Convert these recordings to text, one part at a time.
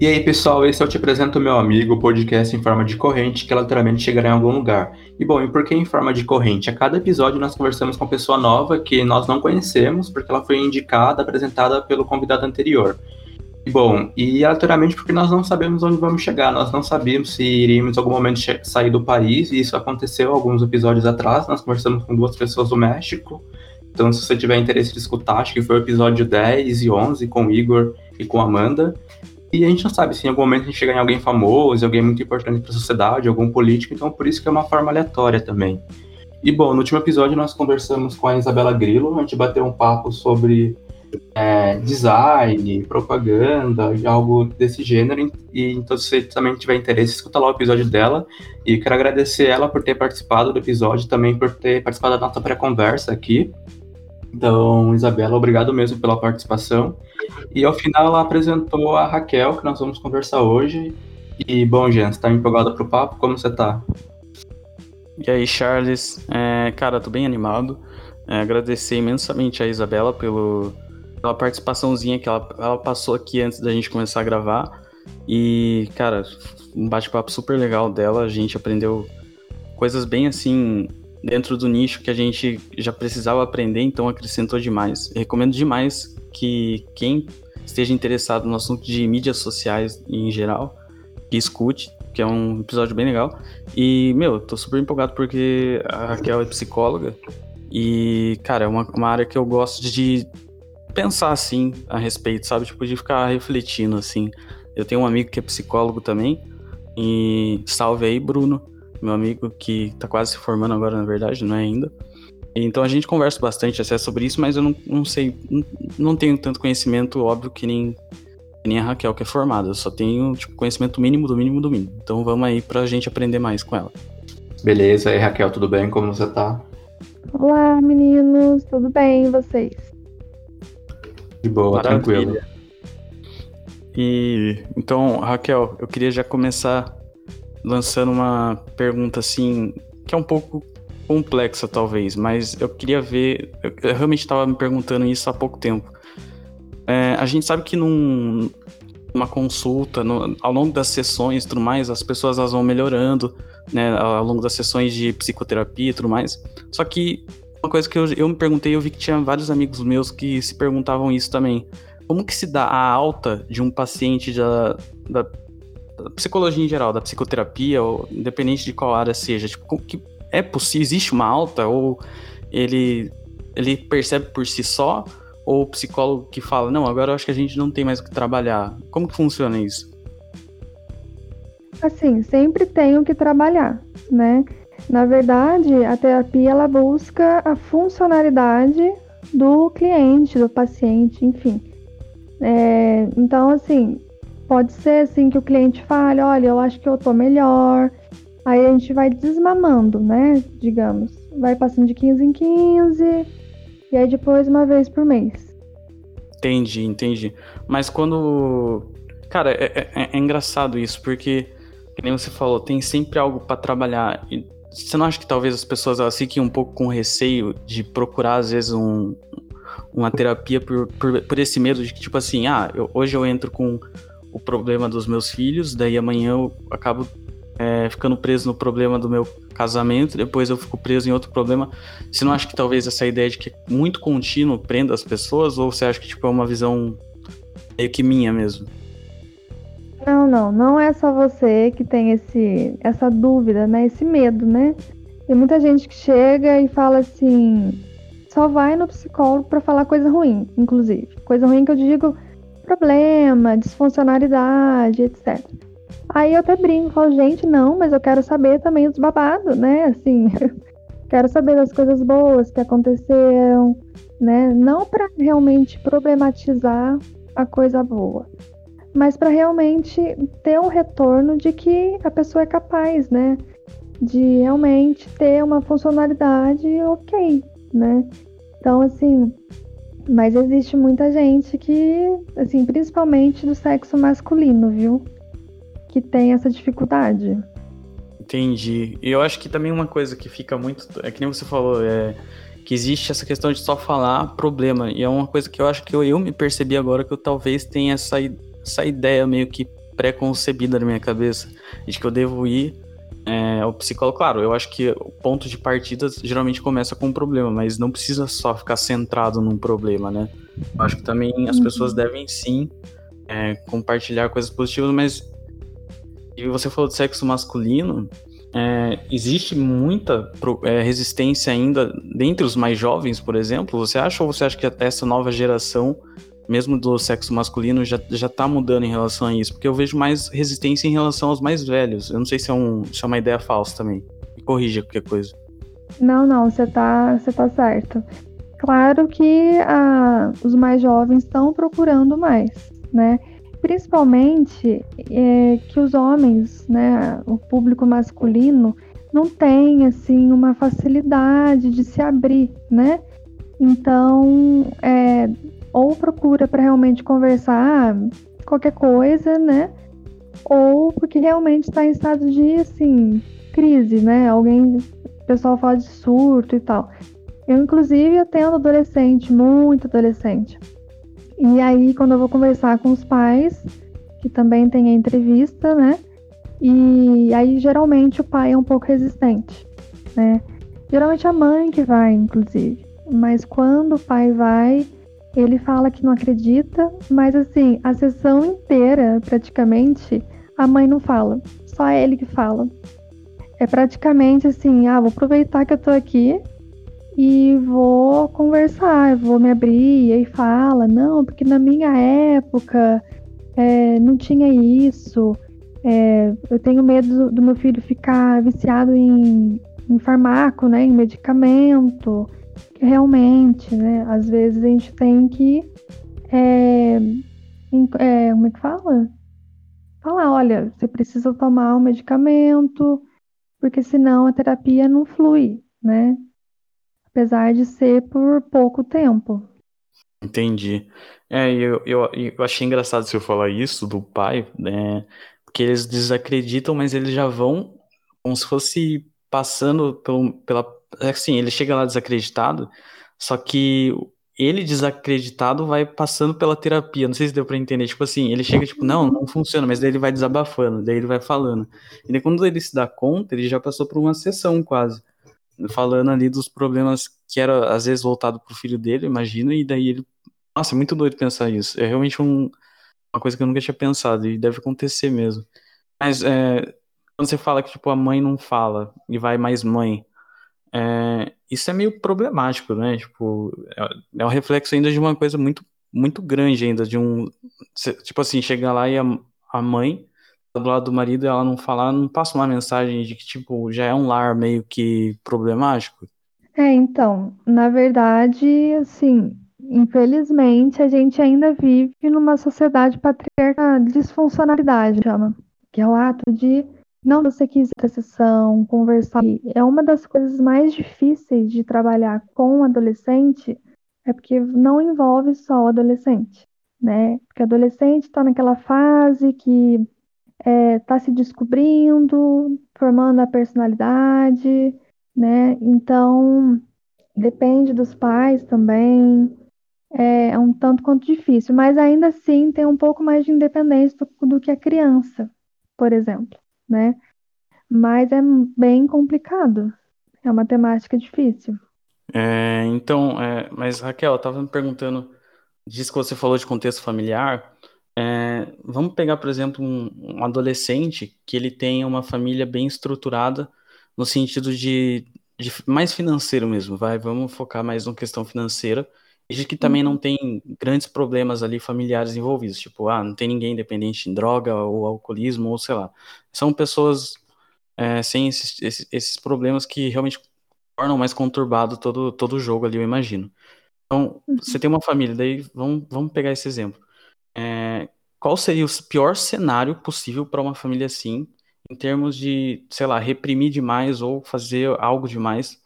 E aí, pessoal, esse eu te apresento o meu amigo, o podcast em forma de corrente, que literalmente chegará em algum lugar. E bom, e por que em forma de corrente? A cada episódio nós conversamos com uma pessoa nova que nós não conhecemos, porque ela foi indicada, apresentada pelo convidado anterior. E bom, e aleatoriamente porque nós não sabemos onde vamos chegar, nós não sabíamos se iríamos em algum momento sair do país, e isso aconteceu alguns episódios atrás, nós conversamos com duas pessoas do México, então se você tiver interesse de escutar, acho que foi o episódio 10 e 11 com o Igor e com a Amanda, e a gente não sabe se em algum momento a gente chegar em alguém famoso, alguém muito importante para a sociedade, algum político, então por isso que é uma forma aleatória também. E bom, no último episódio nós conversamos com a Isabela Grillo, a gente bateu um papo sobre é, design, propaganda, algo desse gênero. E então, se você também tiver interesse, escuta lá o episódio dela. E quero agradecer ela por ter participado do episódio, também por ter participado da nossa pré-conversa aqui. Então, Isabela, obrigado mesmo pela participação. E ao final ela apresentou a Raquel, que nós vamos conversar hoje. E, bom, Jean, você tá empolgada pro papo? Como você tá? E aí, Charles? É, cara, tô bem animado. É, agradecer imensamente a Isabela pelo, pela participaçãozinha que ela, ela passou aqui antes da gente começar a gravar. E, cara, um bate-papo super legal dela. A gente aprendeu coisas bem assim dentro do nicho que a gente já precisava aprender, então acrescentou demais. Eu recomendo demais que quem esteja interessado no assunto de mídias sociais em geral, que escute, que é um episódio bem legal. E, meu, tô super empolgado porque a Raquel é psicóloga e, cara, é uma, uma área que eu gosto de pensar, assim, a respeito, sabe? Tipo, de ficar refletindo, assim. Eu tenho um amigo que é psicólogo também e salve aí, Bruno meu amigo que tá quase se formando agora, na verdade, não é ainda. Então a gente conversa bastante até sobre isso, mas eu não, não sei, não, não tenho tanto conhecimento, óbvio, que nem, que nem a Raquel, que é formada. Eu só tenho tipo, conhecimento mínimo do mínimo do mínimo. Então vamos aí pra gente aprender mais com ela. Beleza, e Raquel, tudo bem? Como você tá? Olá, meninos, tudo bem e vocês? De boa, Maravilha. tranquilo. E então, Raquel, eu queria já começar lançando uma pergunta assim, que é um pouco complexa talvez, mas eu queria ver, eu realmente estava me perguntando isso há pouco tempo. É, a gente sabe que num, numa consulta, no, ao longo das sessões e tudo mais, as pessoas elas vão melhorando, né, ao longo das sessões de psicoterapia e tudo mais. Só que uma coisa que eu, eu me perguntei, eu vi que tinha vários amigos meus que se perguntavam isso também. Como que se dá a alta de um paciente da, da da psicologia em geral, da psicoterapia, ou independente de qual área seja, tipo, que é possível, existe uma alta, ou ele, ele percebe por si só, ou o psicólogo que fala, não, agora eu acho que a gente não tem mais o que trabalhar. Como que funciona isso? Assim, sempre tem o que trabalhar, né? Na verdade, a terapia ela busca a funcionalidade do cliente, do paciente, enfim. É, então, assim, Pode ser assim que o cliente fale, olha, eu acho que eu tô melhor. Aí a gente vai desmamando, né? Digamos. Vai passando de 15 em 15. E aí depois uma vez por mês. Entendi, entendi. Mas quando. Cara, é, é, é engraçado isso, porque, que nem você falou, tem sempre algo para trabalhar. E você não acha que talvez as pessoas elas fiquem um pouco com receio de procurar, às vezes, um, uma terapia por, por, por esse medo de que, tipo assim, ah, eu, hoje eu entro com o problema dos meus filhos, daí amanhã eu acabo é, ficando preso no problema do meu casamento, depois eu fico preso em outro problema. Você não acha que talvez essa ideia de que é muito contínuo prenda as pessoas, ou você acha que tipo, é uma visão meio que minha mesmo? Não, não, não é só você que tem esse, essa dúvida, né? Esse medo, né? Tem muita gente que chega e fala assim, só vai no psicólogo para falar coisa ruim, inclusive. Coisa ruim que eu digo problema, disfuncionalidade, etc. Aí eu até brinco, falo, gente, não, mas eu quero saber também os babados, né? Assim, quero saber das coisas boas que aconteceram, né? Não para realmente problematizar a coisa boa, mas para realmente ter um retorno de que a pessoa é capaz, né? De realmente ter uma funcionalidade ok, né? Então, assim, mas existe muita gente que, assim, principalmente do sexo masculino, viu? Que tem essa dificuldade. Entendi. E eu acho que também uma coisa que fica muito. É que nem você falou, é que existe essa questão de só falar problema. E é uma coisa que eu acho que eu, eu me percebi agora que eu talvez tenha essa, essa ideia meio que pré-concebida na minha cabeça, de que eu devo ir é, ao psicólogo. Claro, eu acho que o ponto de partida geralmente começa com um problema, mas não precisa só ficar centrado num problema, né? Eu acho que também as pessoas uhum. devem sim é, compartilhar coisas positivas, mas e você falou de sexo masculino, é, existe muita é, resistência ainda dentre os mais jovens, por exemplo? Você acha ou você acha que até essa nova geração, mesmo do sexo masculino, já, já tá mudando em relação a isso? Porque eu vejo mais resistência em relação aos mais velhos. Eu não sei se é, um, se é uma ideia falsa também. Me corrija qualquer coisa. Não, não, você tá, você tá certo. Claro que ah, os mais jovens estão procurando mais, né? Principalmente é, que os homens, né, o público masculino, não tem assim uma facilidade de se abrir, né? Então, é, ou procura para realmente conversar qualquer coisa, né? Ou porque realmente está em estado de assim crise, né? Alguém, o pessoal fala de surto e tal. Eu inclusive atendo adolescente, muito adolescente. E aí, quando eu vou conversar com os pais, que também tem a entrevista, né? E aí, geralmente, o pai é um pouco resistente, né? Geralmente a mãe que vai, inclusive. Mas quando o pai vai, ele fala que não acredita, mas assim, a sessão inteira, praticamente, a mãe não fala. Só ele que fala. É praticamente assim, ah, vou aproveitar que eu tô aqui e vou conversar, vou me abrir, e aí fala, não, porque na minha época é, não tinha isso, é, eu tenho medo do meu filho ficar viciado em, em farmaco, né, em medicamento, realmente, né, às vezes a gente tem que, é, é, como é que fala? Falar, olha, você precisa tomar um medicamento, porque senão a terapia não flui, né? apesar de ser por pouco tempo. Entendi. É, eu, eu, eu achei engraçado você falar isso do pai, né? Porque eles desacreditam, mas eles já vão como se fosse passando pelo, pela. Assim, ele chega lá desacreditado, só que ele desacreditado vai passando pela terapia. Não sei se deu para entender. Tipo assim, ele chega tipo, não, não funciona, mas daí ele vai desabafando, daí ele vai falando. E daí quando ele se dá conta, ele já passou por uma sessão quase falando ali dos problemas que era às vezes voltado pro filho dele, imagino, e daí ele. Nossa, é muito doido pensar isso. É realmente um, uma coisa que eu nunca tinha pensado, e deve acontecer mesmo. Mas é, quando você fala que tipo, a mãe não fala e vai mais mãe, é, isso é meio problemático, né? Tipo, é, é um reflexo ainda de uma coisa muito, muito grande ainda, de um. Tipo assim, chegar lá e a, a mãe do lado do marido ela não falar, não passa uma mensagem de que, tipo, já é um lar meio que problemático? É, então, na verdade, assim, infelizmente, a gente ainda vive numa sociedade patriarcal disfuncionalidade, chama, que é o ato de não você quis ter sessão, conversar. É uma das coisas mais difíceis de trabalhar com o adolescente, é porque não envolve só o adolescente, né? Porque adolescente está naquela fase que está é, tá se descobrindo, formando a personalidade, né? Então, depende dos pais também. É, é um tanto quanto difícil, mas ainda assim tem um pouco mais de independência do, do que a criança, por exemplo, né? Mas é bem complicado. É uma temática difícil. É, então, é, mas Raquel, eu estava me perguntando, diz que você falou de contexto familiar, é, vamos pegar, por exemplo, um, um, adolescente que ele tenha uma família bem estruturada no sentido de, de, mais financeiro mesmo, vai, vamos focar mais na questão financeira e de que também não uhum. tem grandes problemas ali familiares envolvidos, tipo, ah, não tem ninguém dependente em droga ou alcoolismo ou sei lá. São pessoas é, sem esses, esses, esses, problemas que realmente tornam mais conturbado todo, todo o jogo ali, eu imagino. Então, uhum. você tem uma família, daí vamos, vamos pegar esse exemplo. É, qual seria o pior cenário possível para uma família assim, em termos de, sei lá, reprimir demais ou fazer algo demais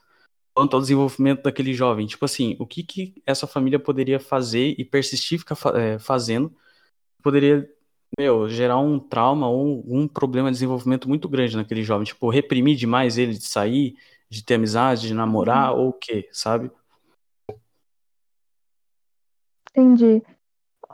quanto ao desenvolvimento daquele jovem? Tipo assim, o que, que essa família poderia fazer e persistir ficar é, fazendo poderia, meu, gerar um trauma ou um problema de desenvolvimento muito grande naquele jovem? Tipo, reprimir demais ele de sair, de ter amizade, de namorar uhum. ou o quê, sabe? Entendi.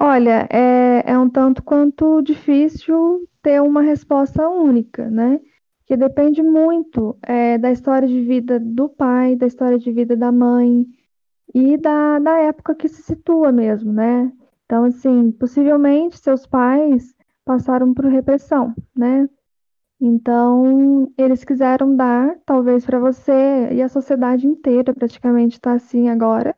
Olha, é, é um tanto quanto difícil ter uma resposta única, né? Que depende muito é, da história de vida do pai, da história de vida da mãe e da, da época que se situa mesmo, né? Então, assim, possivelmente seus pais passaram por repressão, né? Então, eles quiseram dar, talvez para você e a sociedade inteira praticamente está assim agora,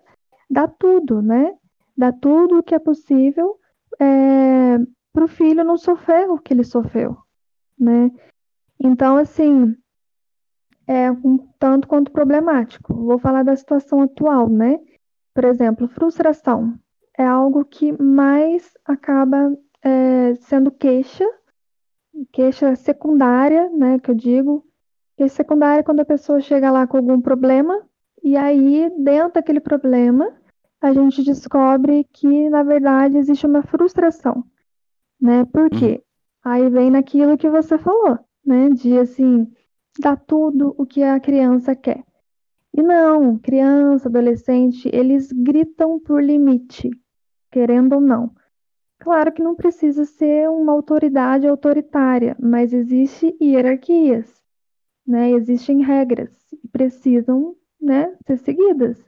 dar tudo, né? Dar tudo o que é possível é, para o filho não sofrer o que ele sofreu, né? Então, assim, é um tanto quanto problemático. Vou falar da situação atual, né? Por exemplo, frustração é algo que mais acaba é, sendo queixa, queixa secundária, né? Que eu digo. Queixa secundária é quando a pessoa chega lá com algum problema e aí, dentro daquele problema, a gente descobre que, na verdade, existe uma frustração, né? Por quê? Uhum. Aí vem naquilo que você falou, né? De, assim, dar tudo o que a criança quer. E não, criança, adolescente, eles gritam por limite, querendo ou não. Claro que não precisa ser uma autoridade autoritária, mas existe hierarquias, né? Existem regras e precisam, né, ser seguidas.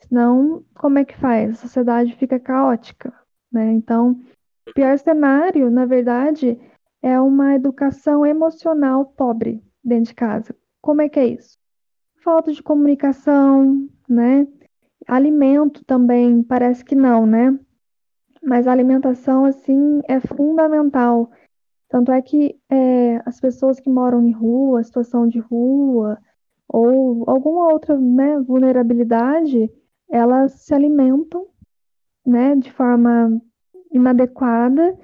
Senão, como é que faz? A sociedade fica caótica, né? Então, o pior cenário, na verdade, é uma educação emocional pobre dentro de casa. Como é que é isso? Falta de comunicação, né? Alimento também, parece que não, né? Mas a alimentação, assim, é fundamental. Tanto é que é, as pessoas que moram em rua, situação de rua, ou alguma outra né, vulnerabilidade, elas se alimentam né, de forma inadequada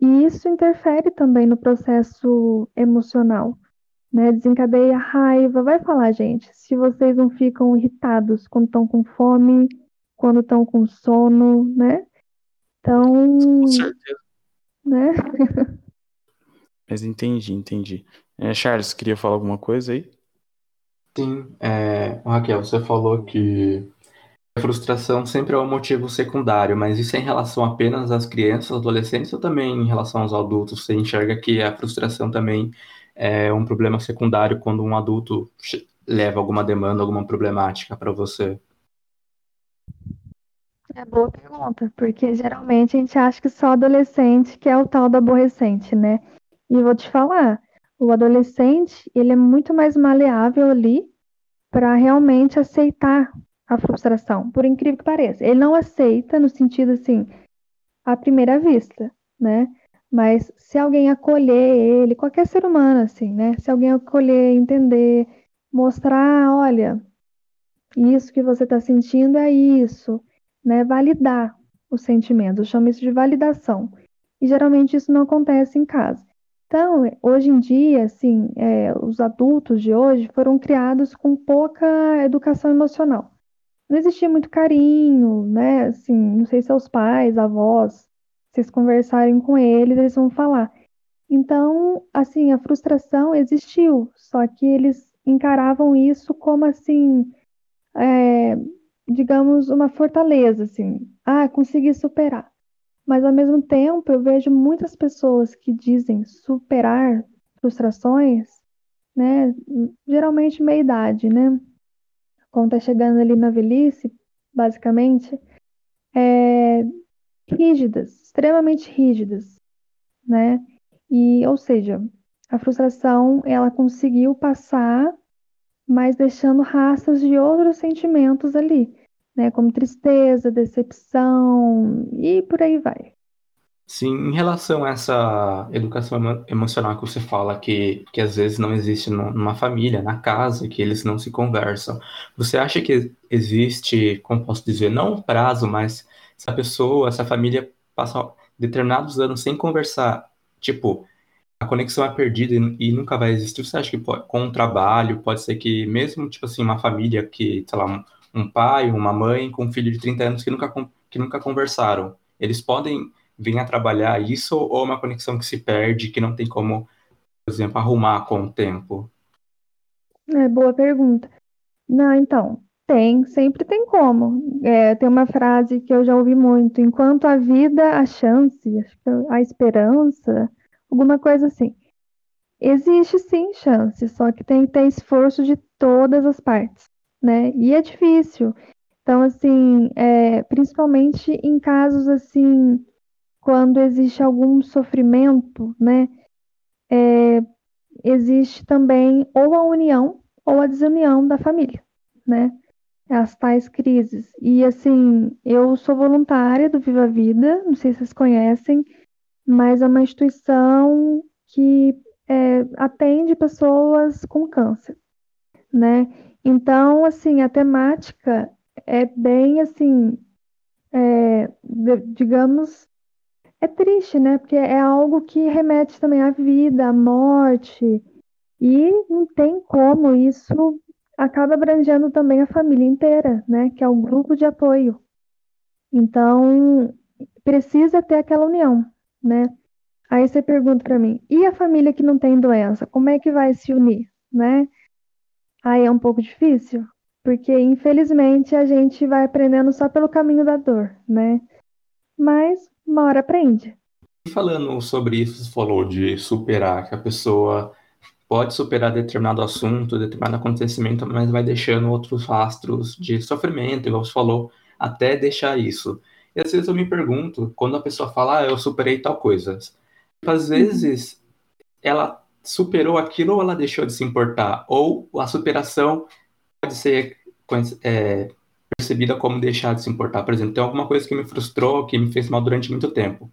e isso interfere também no processo emocional, né? Desencadeia raiva. Vai falar, gente, se vocês não ficam irritados quando estão com fome, quando estão com sono, né? Então. Com certeza. Né? Mas entendi, entendi. É, Charles, queria falar alguma coisa aí? Sim, é, Raquel, você falou que a frustração sempre é um motivo secundário, mas isso é em relação apenas às crianças, adolescentes ou também em relação aos adultos? Você enxerga que a frustração também é um problema secundário quando um adulto leva alguma demanda, alguma problemática para você? É boa pergunta, porque geralmente a gente acha que só adolescente que é o tal do aborrecente, né? E vou te falar, o adolescente, ele é muito mais maleável ali para realmente aceitar a frustração, por incrível que pareça. Ele não aceita no sentido assim, à primeira vista, né? Mas se alguém acolher ele, qualquer ser humano assim, né? Se alguém acolher, entender, mostrar, olha, isso que você está sentindo é isso né, validar os sentimentos. Eu chamo isso de validação. E geralmente isso não acontece em casa. Então, hoje em dia, assim, é, os adultos de hoje foram criados com pouca educação emocional. Não existia muito carinho, né? Assim, não sei se seus pais, avós, vocês conversarem com eles, eles vão falar. Então, assim, a frustração existiu, só que eles encaravam isso como assim, é, digamos, uma fortaleza, assim. Ah, consegui superar. Mas, ao mesmo tempo, eu vejo muitas pessoas que dizem superar frustrações, né? Geralmente meia idade, né? Quando tá chegando ali na velhice, basicamente, é, rígidas, extremamente rígidas, né? E, ou seja, a frustração, ela conseguiu passar mas deixando rastros de outros sentimentos ali, né, como tristeza, decepção e por aí vai. Sim, em relação a essa educação emocional que você fala que, que às vezes não existe numa família, na casa, que eles não se conversam, você acha que existe, como posso dizer, não um prazo, mas se a pessoa, essa família passa determinados anos sem conversar, tipo, a conexão é perdida e, e nunca vai existir. Você acha que pode, com o trabalho pode ser que mesmo, tipo assim, uma família que, sei lá, um, um pai, uma mãe com um filho de 30 anos que nunca, que nunca conversaram, eles podem vir a trabalhar isso ou é uma conexão que se perde, que não tem como, por exemplo, arrumar com o tempo? É boa pergunta. Não, então, tem, sempre tem como. É, tem uma frase que eu já ouvi muito: enquanto a vida, a chance, a esperança, alguma coisa assim. Existe sim chance, só que tem que ter esforço de todas as partes, né? E é difícil. Então, assim, é, principalmente em casos assim, quando existe algum sofrimento, né? É, existe também ou a união ou a desunião da família, né? As tais crises. E assim, eu sou voluntária do Viva Vida, não sei se vocês conhecem, mas é uma instituição que é, atende pessoas com câncer, né? Então, assim, a temática é bem assim, é, digamos, é triste, né? Porque é algo que remete também à vida, à morte, e não tem como isso acaba abrangendo também a família inteira, né? Que é o grupo de apoio. Então, precisa ter aquela união, né? Aí você pergunta para mim, e a família que não tem doença, como é que vai se unir, né? Aí é um pouco difícil, porque infelizmente a gente vai aprendendo só pelo caminho da dor, né? Mas uma hora aprende. Falando sobre isso, você falou de superar, que a pessoa pode superar determinado assunto, determinado acontecimento, mas vai deixando outros rastros de sofrimento, igual você falou, até deixar isso. E às vezes eu me pergunto, quando a pessoa fala, ah, eu superei tal coisa, às uhum. vezes ela superou aquilo ou ela deixou de se importar? Ou a superação pode ser é, percebida como deixar de se importar. Por exemplo, tem alguma coisa que me frustrou, que me fez mal durante muito tempo.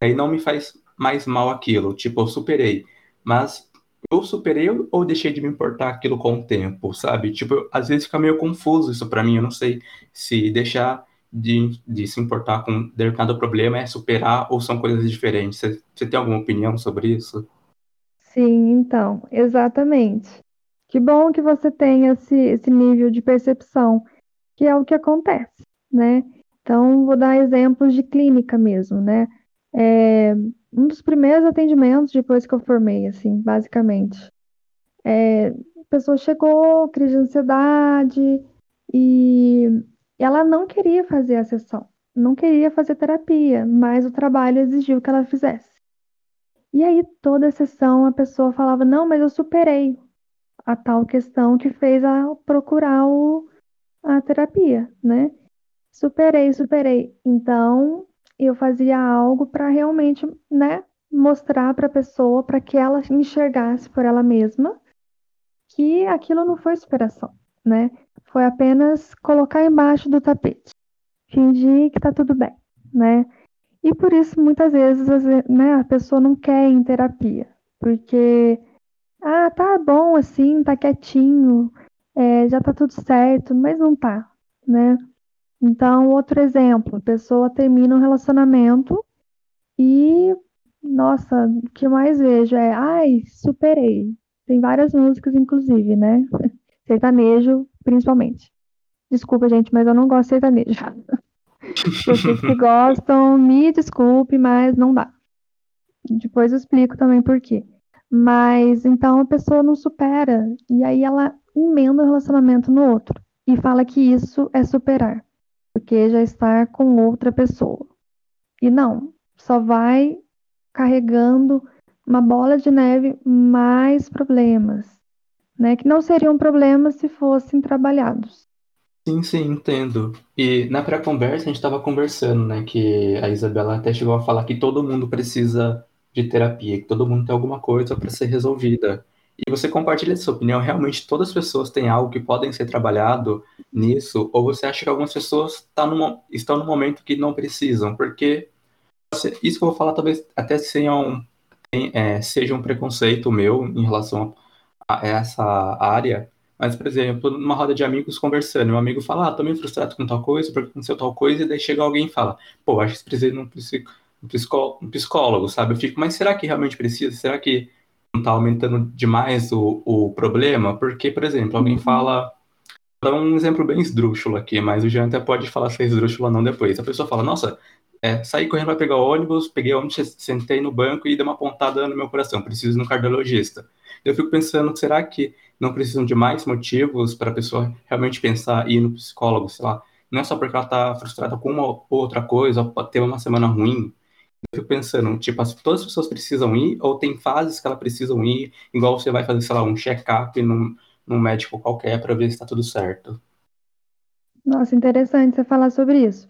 Aí não me faz mais mal aquilo. Tipo, eu superei. Mas eu superei ou deixei de me importar aquilo com o tempo, sabe? Tipo, às vezes fica meio confuso isso para mim. Eu não sei se deixar de, de se importar com determinado problema é superar ou são coisas diferentes. Você, você tem alguma opinião sobre isso? Sim, então, exatamente. Que bom que você tem esse, esse nível de percepção, que é o que acontece, né? Então, vou dar exemplos de clínica mesmo, né? É, um dos primeiros atendimentos depois que eu formei, assim, basicamente. É, a pessoa chegou, crise de ansiedade, e ela não queria fazer a sessão, não queria fazer terapia, mas o trabalho exigiu que ela fizesse. E aí, toda a sessão, a pessoa falava: Não, mas eu superei a tal questão que fez a procurar o, a terapia, né? Superei, superei. Então, eu fazia algo para realmente, né, mostrar para a pessoa, para que ela enxergasse por ela mesma que aquilo não foi superação, né? Foi apenas colocar embaixo do tapete, fingir que tá tudo bem, né? E por isso muitas vezes, né, a pessoa não quer ir em terapia, porque ah, tá bom assim, tá quietinho, é, já tá tudo certo, mas não tá, né? Então, outro exemplo, a pessoa termina um relacionamento e, nossa, o que mais vejo é, ai, superei. Tem várias músicas, inclusive, né? Sertanejo, principalmente. Desculpa, gente, mas eu não gosto de sertanejo. Vocês que gostam, me desculpe, mas não dá. Depois eu explico também por quê. Mas então a pessoa não supera e aí ela emenda o relacionamento no outro e fala que isso é superar, porque já está com outra pessoa. E não, só vai carregando uma bola de neve mais problemas, né? Que não seriam problemas se fossem trabalhados. Sim, sim, entendo. E na pré-conversa a gente estava conversando, né? Que a Isabela até chegou a falar que todo mundo precisa de terapia, que todo mundo tem alguma coisa para ser resolvida. E você compartilha essa opinião? Realmente todas as pessoas têm algo que podem ser trabalhado nisso? Ou você acha que algumas pessoas tá no, estão no momento que não precisam? Porque isso que eu vou falar talvez até seja um, é, seja um preconceito meu em relação a essa área. Mas, por exemplo, numa roda de amigos conversando, um amigo fala, ah, tô meio frustrado com tal coisa, porque aconteceu tal coisa, e daí chega alguém e fala, pô, acho que precisa de um psicólogo, um psicólogo, sabe? Eu fico, mas será que realmente precisa? Será que não está aumentando demais o, o problema? Porque, por exemplo, alguém uhum. fala. Vou dar um exemplo bem esdrúxulo aqui, mas o Jean até pode falar se é esdrúxulo ou não depois. A pessoa fala, nossa, é, saí correndo para pegar o ônibus, peguei o ônibus, sentei no banco e dei uma pontada no meu coração, preciso ir no cardiologista. Eu fico pensando, será que não precisam de mais motivos para a pessoa realmente pensar e ir no psicólogo, sei lá? Não é só porque ela está frustrada com uma ou outra coisa, ou pode ter uma semana ruim, Eu fico pensando, tipo, as, todas as pessoas precisam ir, ou tem fases que elas precisam ir, igual você vai fazer, sei lá, um check-up num, num médico qualquer para ver se está tudo certo. Nossa, interessante você falar sobre isso.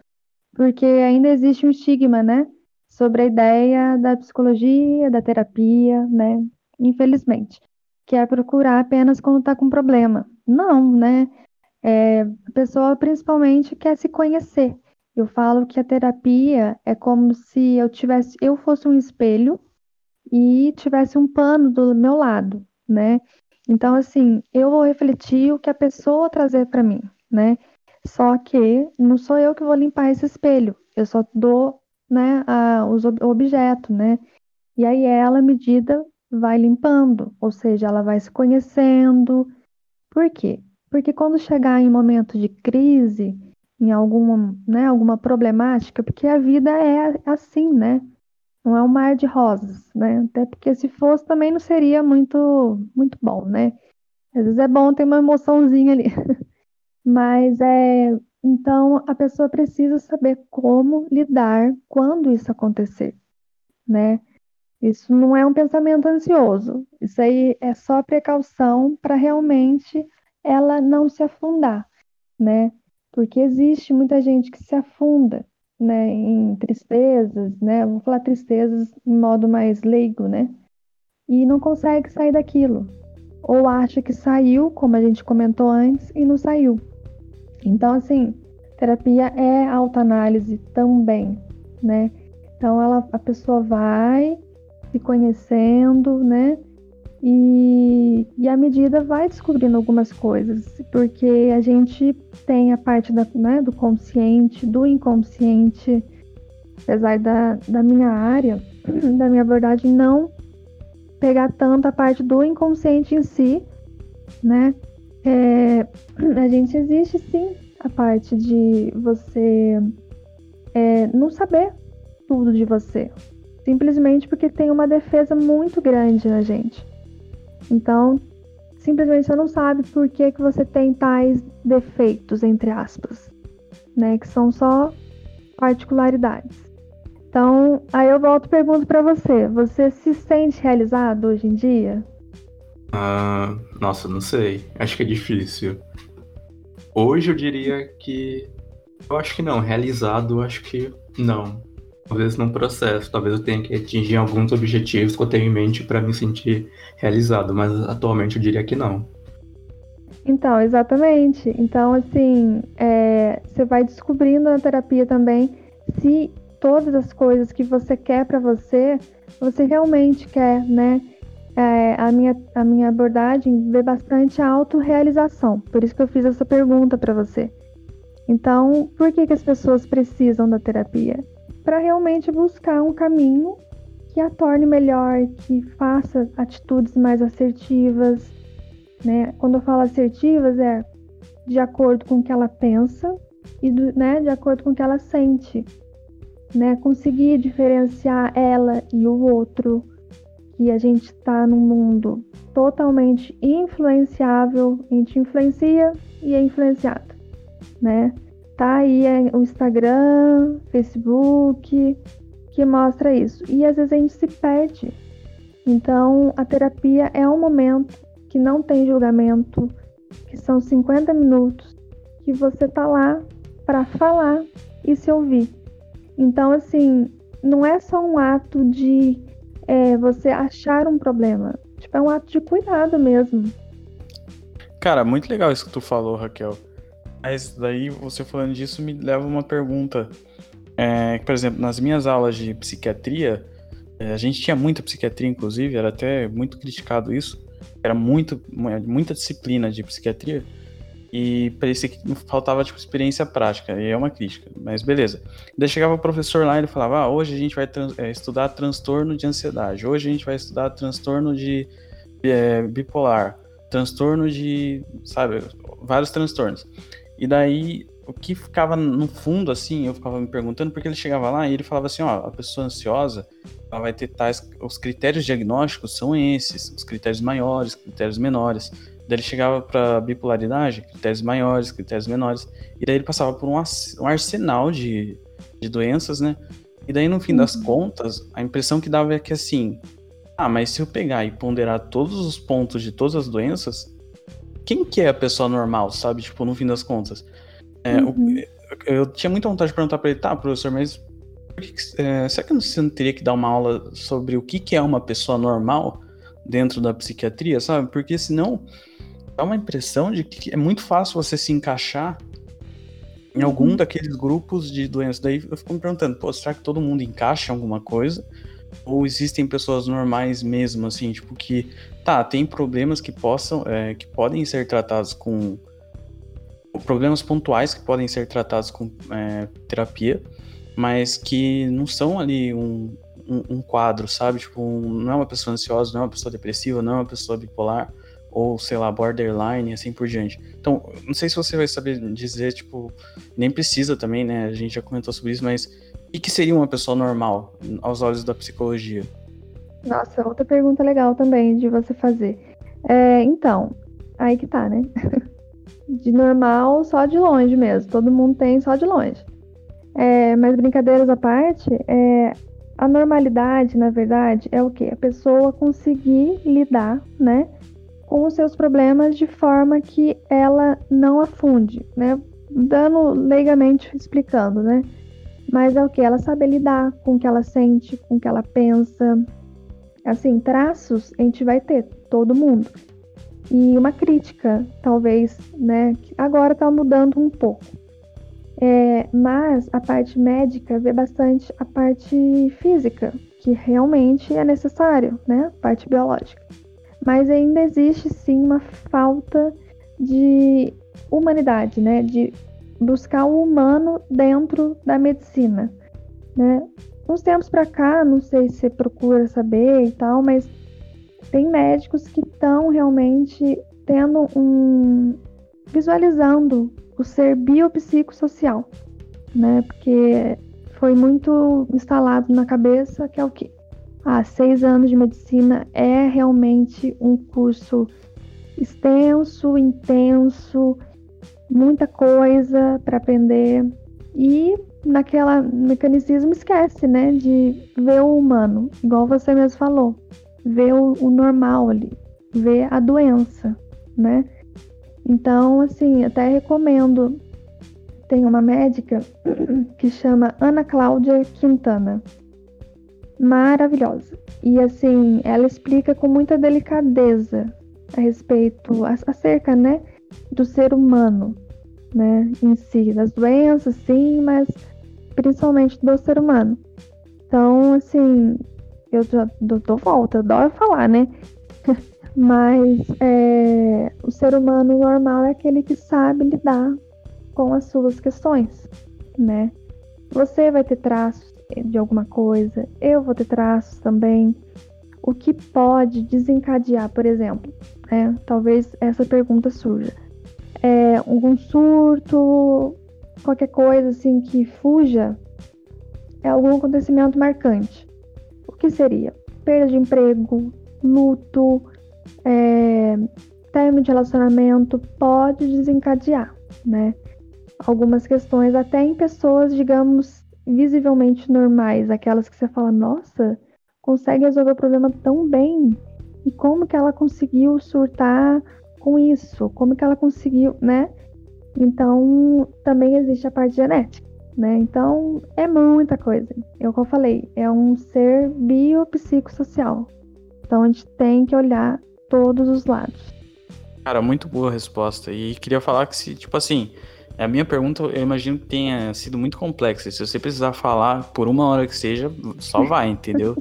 Porque ainda existe um estigma, né? Sobre a ideia da psicologia, da terapia, né? Infelizmente. Que é procurar apenas quando está com problema. Não, né? É, a pessoa principalmente quer se conhecer. Eu falo que a terapia é como se eu tivesse, eu fosse um espelho e tivesse um pano do meu lado, né? Então, assim, eu vou refletir o que a pessoa trazer para mim, né? Só que não sou eu que vou limpar esse espelho, eu só dou, né, a, os, o objeto, né? E aí ela, à medida, vai limpando, ou seja, ela vai se conhecendo. Por quê? Porque quando chegar em momento de crise, em alguma, né, alguma problemática, porque a vida é assim, né? Não é um mar de rosas, né? Até porque se fosse também não seria muito muito bom, né? Às vezes é bom ter uma emoçãozinha ali. Mas é, então a pessoa precisa saber como lidar quando isso acontecer, né? Isso não é um pensamento ansioso. Isso aí é só precaução para realmente ela não se afundar, né? Porque existe muita gente que se afunda, né, em tristezas, né? Vou falar tristezas em modo mais leigo, né? E não consegue sair daquilo. Ou acha que saiu, como a gente comentou antes, e não saiu. Então, assim, terapia é autoanálise também, né? Então, ela, a pessoa vai se conhecendo, né? E, e à medida vai descobrindo algumas coisas, porque a gente tem a parte da, né, do consciente, do inconsciente, apesar da, da minha área, da minha abordagem, não pegar tanto a parte do inconsciente em si, né? É, a gente existe sim a parte de você é, não saber tudo de você, simplesmente porque tem uma defesa muito grande na gente. Então, simplesmente você não sabe por que, que você tem tais defeitos, entre aspas, né? Que são só particularidades. Então, aí eu volto e pergunto para você: você se sente realizado hoje em dia? Ah, nossa, não sei. Acho que é difícil. Hoje eu diria que. Eu acho que não. Realizado, acho que não. Talvez num processo. Talvez eu tenha que atingir alguns objetivos que eu tenho em mente para me sentir realizado. Mas atualmente eu diria que não. Então, exatamente. Então, assim, é, você vai descobrindo na terapia também se todas as coisas que você quer para você, você realmente quer, né? é, a, minha, a minha abordagem vê bastante a autorrealização. Por isso que eu fiz essa pergunta para você. Então, por que, que as pessoas precisam da terapia? Para realmente buscar um caminho que a torne melhor, que faça atitudes mais assertivas. Né? Quando eu falo assertivas, é de acordo com o que ela pensa e do, né, de acordo com o que ela sente. Né? Conseguir diferenciar ela e o outro que a gente está num mundo totalmente influenciável, a gente influencia e é influenciado, né? Tá aí é o Instagram, Facebook, que mostra isso. E às vezes a gente se perde. Então, a terapia é um momento que não tem julgamento, que são 50 minutos que você tá lá para falar e se ouvir. Então, assim, não é só um ato de é você achar um problema. Tipo, é um ato de cuidado mesmo. Cara, muito legal isso que tu falou, Raquel. Mas daí, você falando disso, me leva uma pergunta. É, por exemplo, nas minhas aulas de psiquiatria, é, a gente tinha muita psiquiatria, inclusive, era até muito criticado isso. Era muito, muita disciplina de psiquiatria. E parecia que faltava tipo, experiência prática, e é uma crítica, mas beleza. Daí chegava o professor lá e ele falava: ah, hoje a gente vai é, estudar transtorno de ansiedade, hoje a gente vai estudar transtorno de é, bipolar, transtorno de, sabe, vários transtornos. E daí o que ficava no fundo, assim, eu ficava me perguntando, porque ele chegava lá e ele falava assim: ó, a pessoa ansiosa, ela vai ter tais. Os critérios diagnósticos são esses, os critérios maiores, critérios menores. Daí ele chegava para bipolaridade, critérios maiores, critérios menores, e daí ele passava por um, arsenal de, de doenças, né? E daí, no fim das uhum. contas, a impressão que dava é que assim, ah, mas se eu pegar e ponderar todos os pontos de todas as doenças, quem que é a pessoa normal, sabe? Tipo, no fim das contas. É, uhum. eu, eu, tinha muita vontade de perguntar pra ele, tá, professor, mas que, é, será que você não teria que dar uma aula sobre o que, que é uma pessoa normal dentro da psiquiatria, sabe? Porque senão dá uma impressão de que é muito fácil você se encaixar em algum uhum. daqueles grupos de doenças. Daí eu fico me perguntando, pô, será que todo mundo encaixa em alguma coisa? Ou existem pessoas normais mesmo, assim, tipo, que, tá, tem problemas que possam, é, que podem ser tratados com. Problemas pontuais que podem ser tratados com é, terapia, mas que não são ali um, um, um quadro, sabe? Tipo, um, não é uma pessoa ansiosa, não é uma pessoa depressiva, não é uma pessoa bipolar, ou sei lá, borderline, assim por diante. Então, não sei se você vai saber dizer, tipo, nem precisa também, né? A gente já comentou sobre isso, mas o que seria uma pessoa normal aos olhos da psicologia? Nossa, outra pergunta legal também de você fazer. É, então, aí que tá, né? De normal, só de longe mesmo. Todo mundo tem só de longe. É, mas brincadeiras à parte, é, a normalidade, na verdade, é o que? A pessoa conseguir lidar, né? Com os seus problemas de forma que ela não afunde, né? Dando leigamente explicando, né? Mas é o que? Ela sabe lidar com o que ela sente, com o que ela pensa. Assim, traços a gente vai ter, todo mundo. E uma crítica, talvez, né? Agora tá mudando um pouco. É, mas a parte médica vê bastante a parte física, que realmente é necessário, né? A parte biológica. Mas ainda existe sim uma falta de humanidade, né? De buscar o humano dentro da medicina, né? Uns tempos para cá, não sei se você procura saber e tal, mas tem médicos que estão realmente tendo um visualizando o ser biopsicossocial, né? Porque foi muito instalado na cabeça que é o quê? Ah, seis anos de medicina é realmente um curso extenso, intenso, muita coisa para aprender e naquela mecanicismo esquece, né, de ver o humano, igual você mesmo falou, ver o, o normal ali, ver a doença, né? Então, assim, até recomendo. Tem uma médica que chama Ana Cláudia Quintana. Maravilhosa. E assim, ela explica com muita delicadeza a respeito, acerca, né, do ser humano, né, em si, das doenças, sim, mas principalmente do ser humano. Então, assim, eu já dou volta, adoro falar, né? Mas é, o ser humano normal é aquele que sabe lidar com as suas questões, né? Você vai ter traços de alguma coisa, eu vou ter traços também. O que pode desencadear, por exemplo, né? talvez essa pergunta surja. É, algum surto, qualquer coisa assim que fuja, é algum acontecimento marcante. O que seria? Perda de emprego, luto, é, término de relacionamento pode desencadear, né? Algumas questões, até em pessoas, digamos, visivelmente normais, aquelas que você fala, nossa, consegue resolver o problema tão bem. E como que ela conseguiu surtar com isso? Como que ela conseguiu, né? Então, também existe a parte genética, né? Então, é muita coisa. É o que eu falei, é um ser biopsicossocial. Então, a gente tem que olhar todos os lados. Cara, muito boa a resposta. E queria falar que, se, tipo assim, a minha pergunta eu imagino que tenha sido muito complexa. Se você precisar falar por uma hora que seja, só vai, entendeu?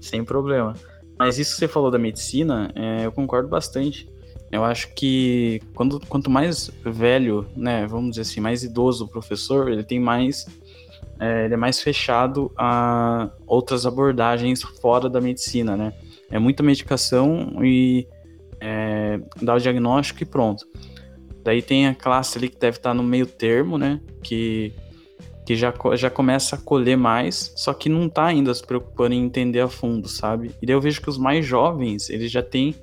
Sem problema. Mas isso que você falou da medicina, é, eu concordo bastante. Eu acho que quando, quanto mais velho, né, vamos dizer assim, mais idoso o professor, ele tem mais. É, ele é mais fechado a outras abordagens fora da medicina, né? É muita medicação e é, dá o diagnóstico e pronto. Daí tem a classe ali que deve estar no meio termo, né? Que, que já, já começa a colher mais, só que não está ainda se preocupando em entender a fundo, sabe? E daí eu vejo que os mais jovens, eles já têm,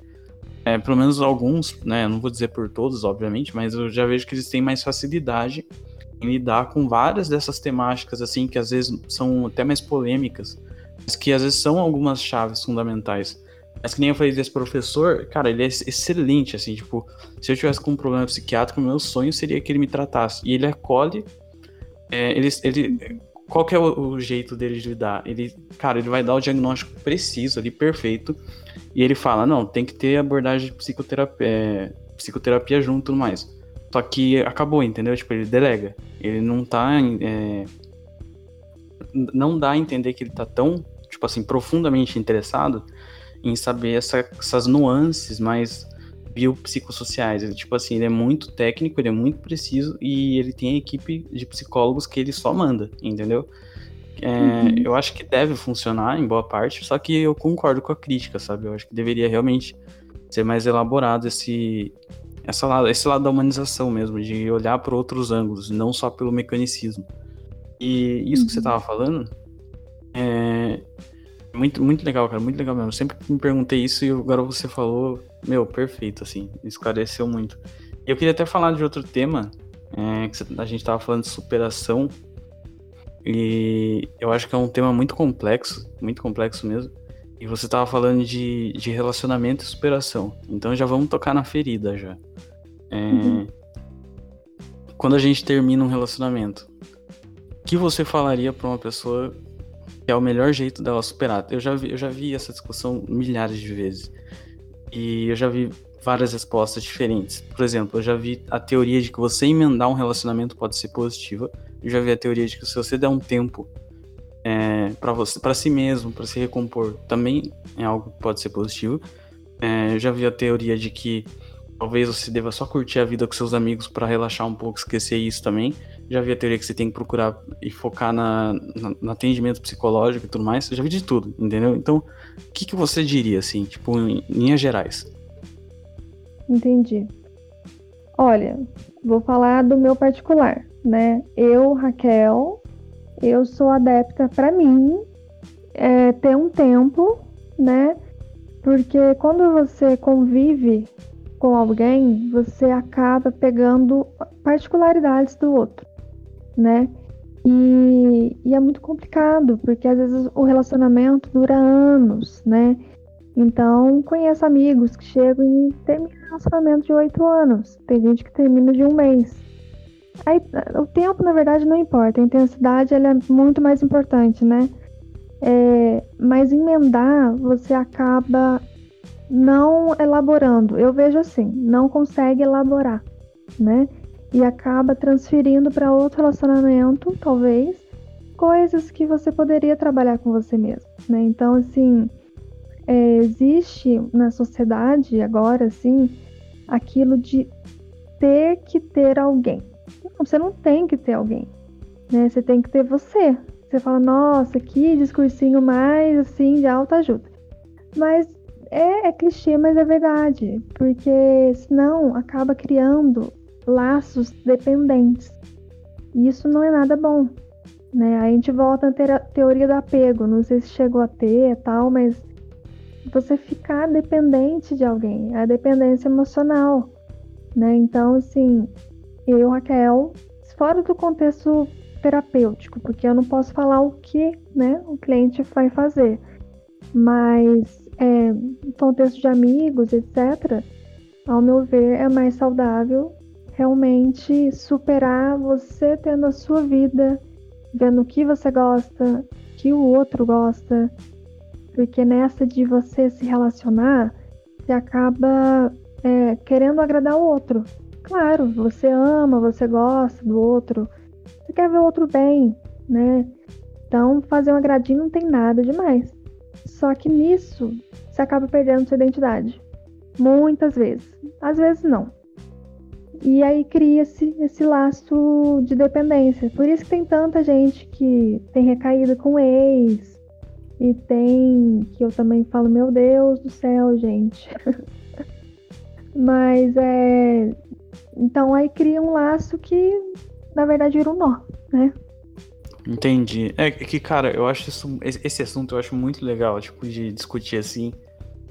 é, pelo menos alguns, né? Não vou dizer por todos, obviamente, mas eu já vejo que eles têm mais facilidade em lidar com várias dessas temáticas, assim, que às vezes são até mais polêmicas, mas que às vezes são algumas chaves fundamentais. Mas que nem eu falei desse professor, cara, ele é excelente, assim, tipo, se eu tivesse com um problema psiquiátrico, meu sonho seria que ele me tratasse. E ele acolhe, é, ele, ele, qual que é o, o, jeito dele de lidar? Ele, cara, ele vai dar o diagnóstico preciso ali, perfeito, e ele fala, não, tem que ter abordagem de psicoterapia, é, psicoterapia junto e tudo mais. Só que acabou, entendeu? Tipo, ele delega. Ele não tá. É, não dá a entender que ele tá tão, tipo assim, profundamente interessado em saber essa, essas nuances mais biopsicossociais. Ele, tipo assim, ele é muito técnico, ele é muito preciso e ele tem a equipe de psicólogos que ele só manda, entendeu? É, uhum. Eu acho que deve funcionar em boa parte, só que eu concordo com a crítica, sabe? Eu acho que deveria realmente ser mais elaborado esse, essa lado, esse lado da humanização mesmo, de olhar por outros ângulos, não só pelo mecanicismo. E isso uhum. que você estava uhum. falando é muito, muito legal, cara, muito legal mesmo. Sempre me perguntei isso e agora você falou, meu, perfeito, assim, esclareceu muito. E eu queria até falar de outro tema, é, que a gente estava falando de superação, e eu acho que é um tema muito complexo, muito complexo mesmo. E você estava falando de, de relacionamento e superação. Então já vamos tocar na ferida já. É, uhum. Quando a gente termina um relacionamento, o que você falaria para uma pessoa que é o melhor jeito dela superar? Eu já vi, eu já vi essa discussão milhares de vezes. E eu já vi várias respostas diferentes. Por exemplo, eu já vi a teoria de que você emendar um relacionamento pode ser positiva. Eu já vi a teoria de que se você der um tempo é, para você, para si mesmo, para se recompor, também é algo que pode ser positivo. É, eu já vi a teoria de que talvez você deva só curtir a vida com seus amigos para relaxar um pouco, esquecer isso também. Já vi a teoria que você tem que procurar e focar na, na, no atendimento psicológico e tudo mais. Eu já vi de tudo, entendeu? Então, o que, que você diria, assim, tipo, em linhas gerais? Entendi. Olha, vou falar do meu particular, né? Eu, Raquel, eu sou adepta para mim é, ter um tempo, né? Porque quando você convive com alguém, você acaba pegando particularidades do outro, né? E, e, é muito complicado, porque às vezes o relacionamento dura anos, né? Então, conheço amigos que chegam e terminam um relacionamento de oito anos. Tem gente que termina de um mês. Aí, o tempo, na verdade, não importa. A intensidade ela é muito mais importante, né? É, mas emendar, você acaba não elaborando. Eu vejo assim, não consegue elaborar, né? E acaba transferindo para outro relacionamento, talvez, coisas que você poderia trabalhar com você mesmo, né? Então, assim, é, existe na sociedade agora, assim, aquilo de ter que ter alguém, não, você não tem que ter alguém, né? Você tem que ter você. Você fala, nossa, que discursinho mais assim de alta ajuda. Mas é, é clichê, mas é verdade, porque senão acaba criando laços dependentes. E isso não é nada bom. Né? A gente volta à teoria do apego. Não sei se chegou a ter tal, mas você ficar dependente de alguém, a dependência emocional. Né? Então, assim, eu, Raquel, fora do contexto terapêutico, porque eu não posso falar o que né, o cliente vai fazer, mas é, contexto de amigos, etc., ao meu ver, é mais saudável realmente superar você tendo a sua vida, vendo o que você gosta, o que o outro gosta, porque nessa de você se relacionar, você acaba é, querendo agradar o outro, Claro, você ama, você gosta do outro, você quer ver o outro bem, né? Então, fazer um agradinho não tem nada demais. Só que nisso, você acaba perdendo sua identidade. Muitas vezes. Às vezes não. E aí cria-se esse laço de dependência. Por isso que tem tanta gente que tem recaído com ex. E tem que eu também falo, meu Deus do céu, gente. Mas é então aí cria um laço que, na verdade, vira um nó, né? Entendi. É que, cara, eu acho isso, esse assunto eu acho muito legal, tipo, de discutir assim.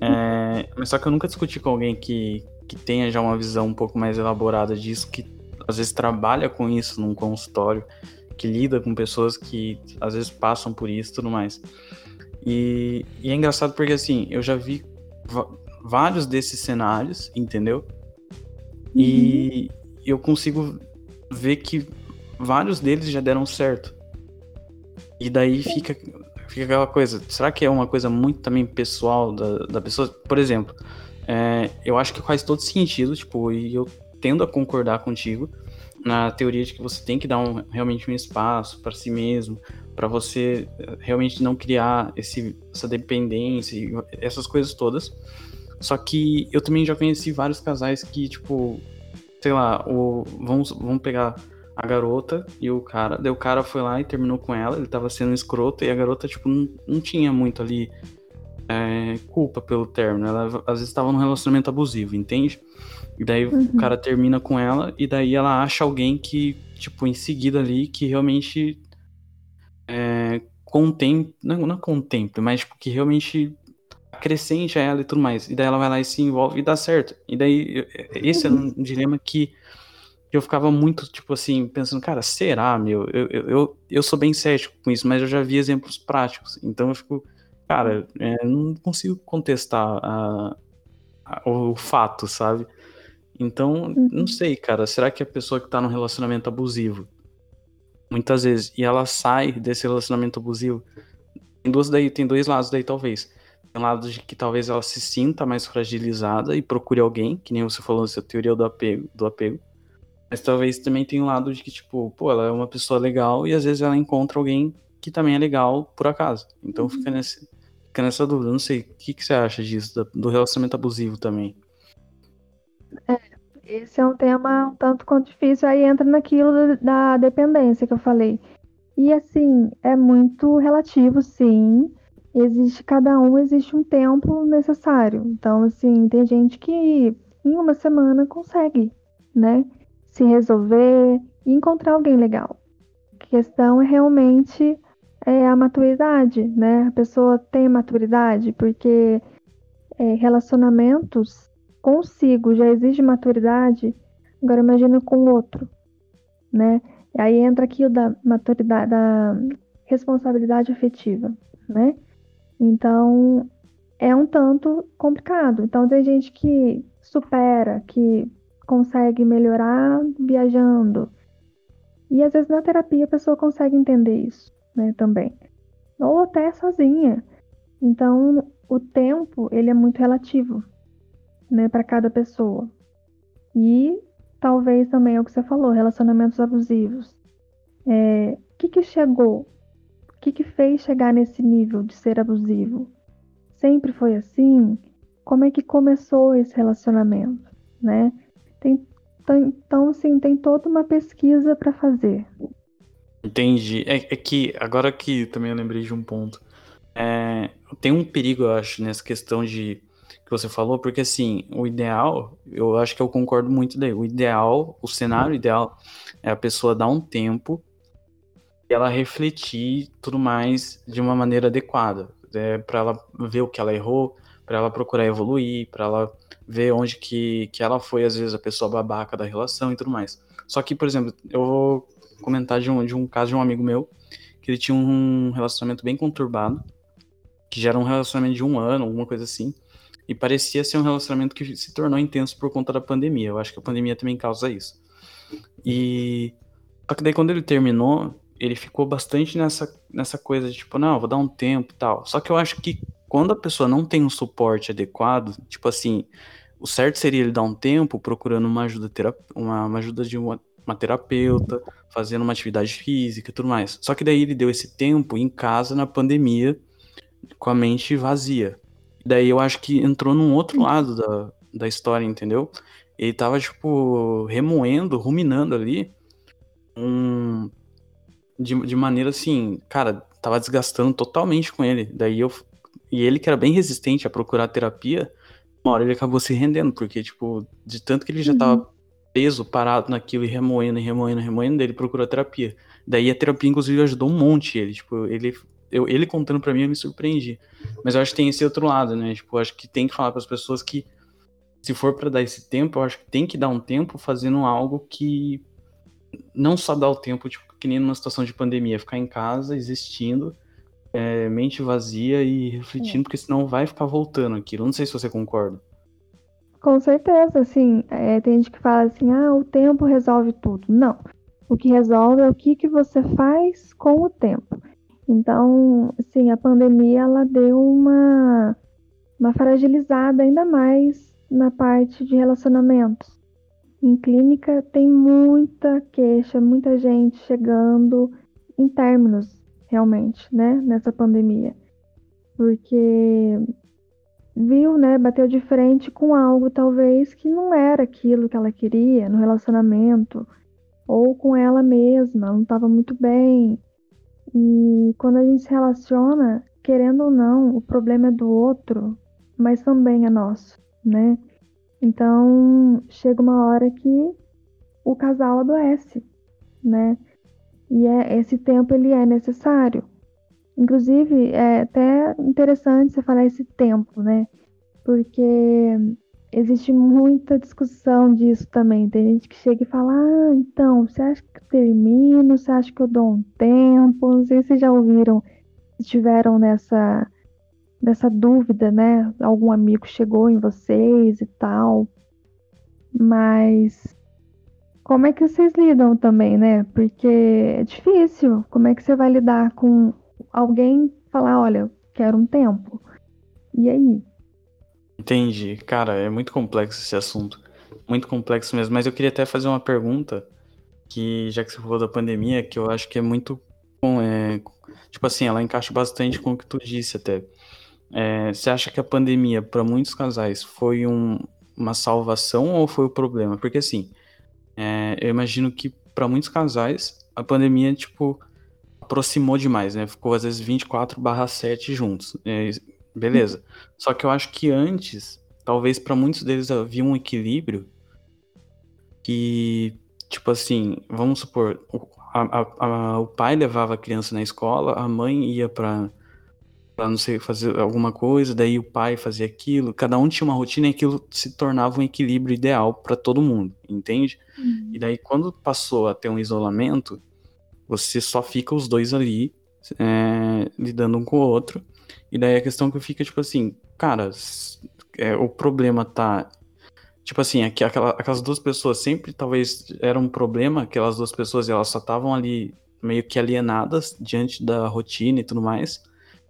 É, mas só que eu nunca discuti com alguém que, que tenha já uma visão um pouco mais elaborada disso, que às vezes trabalha com isso num consultório, que lida com pessoas que às vezes passam por isso e tudo mais. E, e é engraçado porque assim, eu já vi vários desses cenários, entendeu? Uhum. E eu consigo ver que vários deles já deram certo. E daí fica, fica aquela coisa, será que é uma coisa muito também pessoal da, da pessoa? Por exemplo, é, eu acho que faz todo sentido, tipo, e eu tendo a concordar contigo na teoria de que você tem que dar um, realmente um espaço para si mesmo, para você realmente não criar esse, essa dependência, essas coisas todas. Só que eu também já conheci vários casais que, tipo, sei lá, o, vamos, vamos pegar a garota e o cara. Daí o cara foi lá e terminou com ela, ele tava sendo escroto, e a garota, tipo, não, não tinha muito ali é, culpa pelo término. Ela às vezes estava num relacionamento abusivo, entende? E daí uhum. o cara termina com ela, e daí ela acha alguém que, tipo, em seguida ali, que realmente é, contemple, não, não contemple, mas que realmente acrescente a ela e tudo mais. E daí ela vai lá e se envolve e dá certo. E daí, esse uhum. era um dilema que eu ficava muito, tipo assim, pensando, cara, será, meu? Eu, eu, eu, eu sou bem cético com isso, mas eu já vi exemplos práticos. Então eu fico, cara, é, não consigo contestar a, a, o fato, sabe? Então, uhum. não sei, cara, será que a pessoa que tá num relacionamento abusivo, muitas vezes, e ela sai desse relacionamento abusivo, tem, duas daí, tem dois lados daí, talvez. Tem um lado de que talvez ela se sinta mais fragilizada e procure alguém, que nem você falou nessa teoria do apego, do apego. Mas talvez também tenha um lado de que, tipo, pô, ela é uma pessoa legal e às vezes ela encontra alguém que também é legal por acaso. Então uhum. fica, nesse, fica nessa dúvida. Não sei, o que, que você acha disso, do relacionamento abusivo também? É, esse é um tema um tanto quanto difícil, aí entra naquilo da dependência que eu falei. E assim, é muito relativo, sim. Existe, cada um existe um tempo necessário. Então, assim, tem gente que em uma semana consegue, né? Se resolver e encontrar alguém legal. A questão é realmente é, a maturidade, né? A pessoa tem maturidade, porque é, relacionamentos consigo já exige maturidade, agora imagina com outro, né? E aí entra aqui o da maturidade, da responsabilidade afetiva, né? Então, é um tanto complicado. Então, tem gente que supera, que consegue melhorar viajando. E às vezes na terapia a pessoa consegue entender isso, né, também. Ou até sozinha. Então, o tempo, ele é muito relativo né, para cada pessoa. E talvez também é o que você falou, relacionamentos abusivos. É, o que, que chegou? O que, que fez chegar nesse nível de ser abusivo? Sempre foi assim? Como é que começou esse relacionamento, né? Tem, então, assim, tem toda uma pesquisa para fazer. Entendi. É, é, que, agora que também eu lembrei de um ponto. É, tem um perigo, eu acho, nessa questão de que você falou, porque assim, o ideal, eu acho que eu concordo muito daí. O ideal, o cenário ideal é a pessoa dar um tempo e ela refletir tudo mais de uma maneira adequada, é, para ela ver o que ela errou, para ela procurar evoluir, para ela ver onde que, que ela foi, às vezes, a pessoa babaca da relação e tudo mais. Só que, por exemplo, eu vou comentar de um, de um caso de um amigo meu, que ele tinha um relacionamento bem conturbado, que já era um relacionamento de um ano, alguma coisa assim, e parecia ser um relacionamento que se tornou intenso por conta da pandemia. Eu acho que a pandemia também causa isso. E. Só que daí quando ele terminou, ele ficou bastante nessa, nessa coisa de tipo, não, vou dar um tempo e tal. Só que eu acho que quando a pessoa não tem um suporte adequado, tipo assim, o certo seria ele dar um tempo procurando uma ajuda, uma, uma ajuda de uma, uma terapeuta, fazendo uma atividade física e tudo mais. Só que daí ele deu esse tempo em casa na pandemia, com a mente vazia. Daí eu acho que entrou num outro lado da, da história, entendeu? Ele tava, tipo, remoendo, ruminando ali. Um, de, de maneira assim, cara, tava desgastando totalmente com ele. Daí eu. E ele que era bem resistente a procurar terapia, uma hora ele acabou se rendendo, porque, tipo, de tanto que ele já uhum. tava preso, parado naquilo e remoendo, e remoendo, remoendo, ele procurou terapia. Daí a terapia, inclusive, ajudou um monte ele. Tipo, ele eu, ele contando para mim, eu me surpreendi. Mas eu acho que tem esse outro lado, né? Tipo, eu acho que tem que falar para as pessoas que, se for para dar esse tempo, eu acho que tem que dar um tempo fazendo algo que não só dar o tempo, tipo, que nem numa situação de pandemia, ficar em casa, existindo, é, mente vazia e refletindo, é. porque senão vai ficar voltando aquilo. Não sei se você concorda. Com certeza, assim, é, tem gente que fala assim, ah, o tempo resolve tudo. Não. O que resolve é o que, que você faz com o tempo. Então, assim, a pandemia ela deu uma, uma fragilizada ainda mais na parte de relacionamentos. Em clínica tem muita queixa, muita gente chegando em términos, realmente, né, nessa pandemia. Porque viu, né, bateu de frente com algo talvez que não era aquilo que ela queria no relacionamento, ou com ela mesma, não estava muito bem. E quando a gente se relaciona, querendo ou não, o problema é do outro, mas também é nosso, né? Então, chega uma hora que o casal adoece, né? E é, esse tempo ele é necessário. Inclusive, é até interessante você falar esse tempo, né? Porque existe muita discussão disso também. Tem gente que chega e fala: Ah, então, você acha que eu termino? Você acha que eu dou um tempo? Não sei se vocês já ouviram, estiveram nessa dessa dúvida, né? Algum amigo chegou em vocês e tal. Mas como é que vocês lidam também, né? Porque é difícil. Como é que você vai lidar com alguém falar, olha, quero um tempo? E aí? Entendi. Cara, é muito complexo esse assunto. Muito complexo mesmo. Mas eu queria até fazer uma pergunta que, já que você falou da pandemia, que eu acho que é muito. É, tipo assim, ela encaixa bastante com o que tu disse até. É, você acha que a pandemia, para muitos casais, foi um, uma salvação ou foi o problema? Porque assim, é, eu imagino que para muitos casais, a pandemia, tipo, aproximou demais, né? Ficou às vezes 24/7 juntos. É, beleza. Só que eu acho que antes, talvez para muitos deles havia um equilíbrio que, tipo assim, vamos supor, o, a, a, o pai levava a criança na escola, a mãe ia para para não sei fazer alguma coisa, daí o pai fazia aquilo, cada um tinha uma rotina e aquilo se tornava um equilíbrio ideal para todo mundo, entende? Uhum. E daí quando passou a ter um isolamento, você só fica os dois ali é, lidando um com o outro, e daí a questão que fica tipo assim, cara, é, o problema tá tipo assim, aquela, aquelas duas pessoas sempre talvez era um problema, aquelas duas pessoas elas só estavam ali meio que alienadas diante da rotina e tudo mais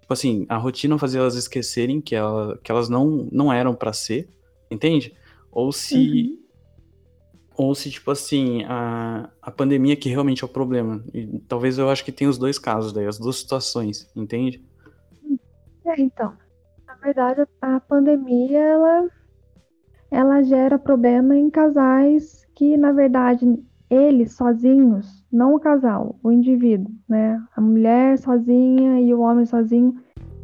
Tipo assim, a rotina fazia elas esquecerem que, ela, que elas não, não eram para ser, entende? Ou se. Uhum. Ou se, tipo assim, a, a pandemia que realmente é o problema. E talvez eu acho que tem os dois casos daí, as duas situações, entende? É, então. Na verdade, a pandemia, ela, ela gera problema em casais que, na verdade, eles sozinhos, não o casal, o indivíduo, né? A mulher sozinha e o homem sozinho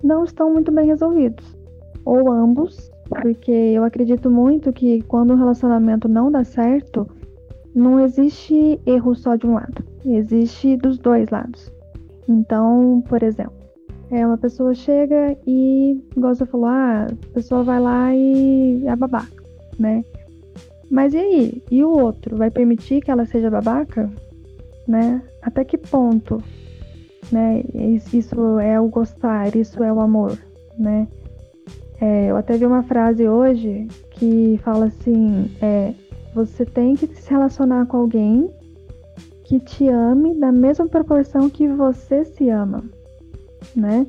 não estão muito bem resolvidos. Ou ambos, porque eu acredito muito que quando um relacionamento não dá certo, não existe erro só de um lado, existe dos dois lados. Então, por exemplo, é uma pessoa chega e, igual você falou, ah, a pessoa vai lá e é babaca, né? Mas e aí? E o outro? Vai permitir que ela seja babaca? Né? Até que ponto? Né? Isso é o gostar, isso é o amor, né? É, eu até vi uma frase hoje que fala assim: é, você tem que se relacionar com alguém que te ame da mesma proporção que você se ama, né?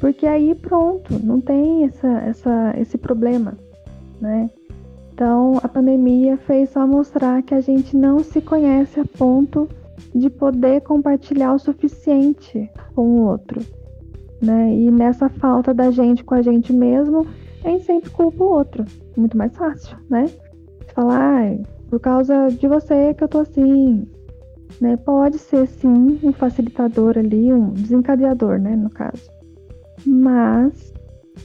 Porque aí pronto, não tem essa, essa, esse problema, né? Então, a pandemia fez só mostrar que a gente não se conhece a ponto de poder compartilhar o suficiente com o outro. Né? E nessa falta da gente com a gente mesmo, a gente sempre culpa o outro. Muito mais fácil, né? Falar, ah, por causa de você que eu tô assim. Né? Pode ser sim um facilitador ali, um desencadeador, né? No caso. Mas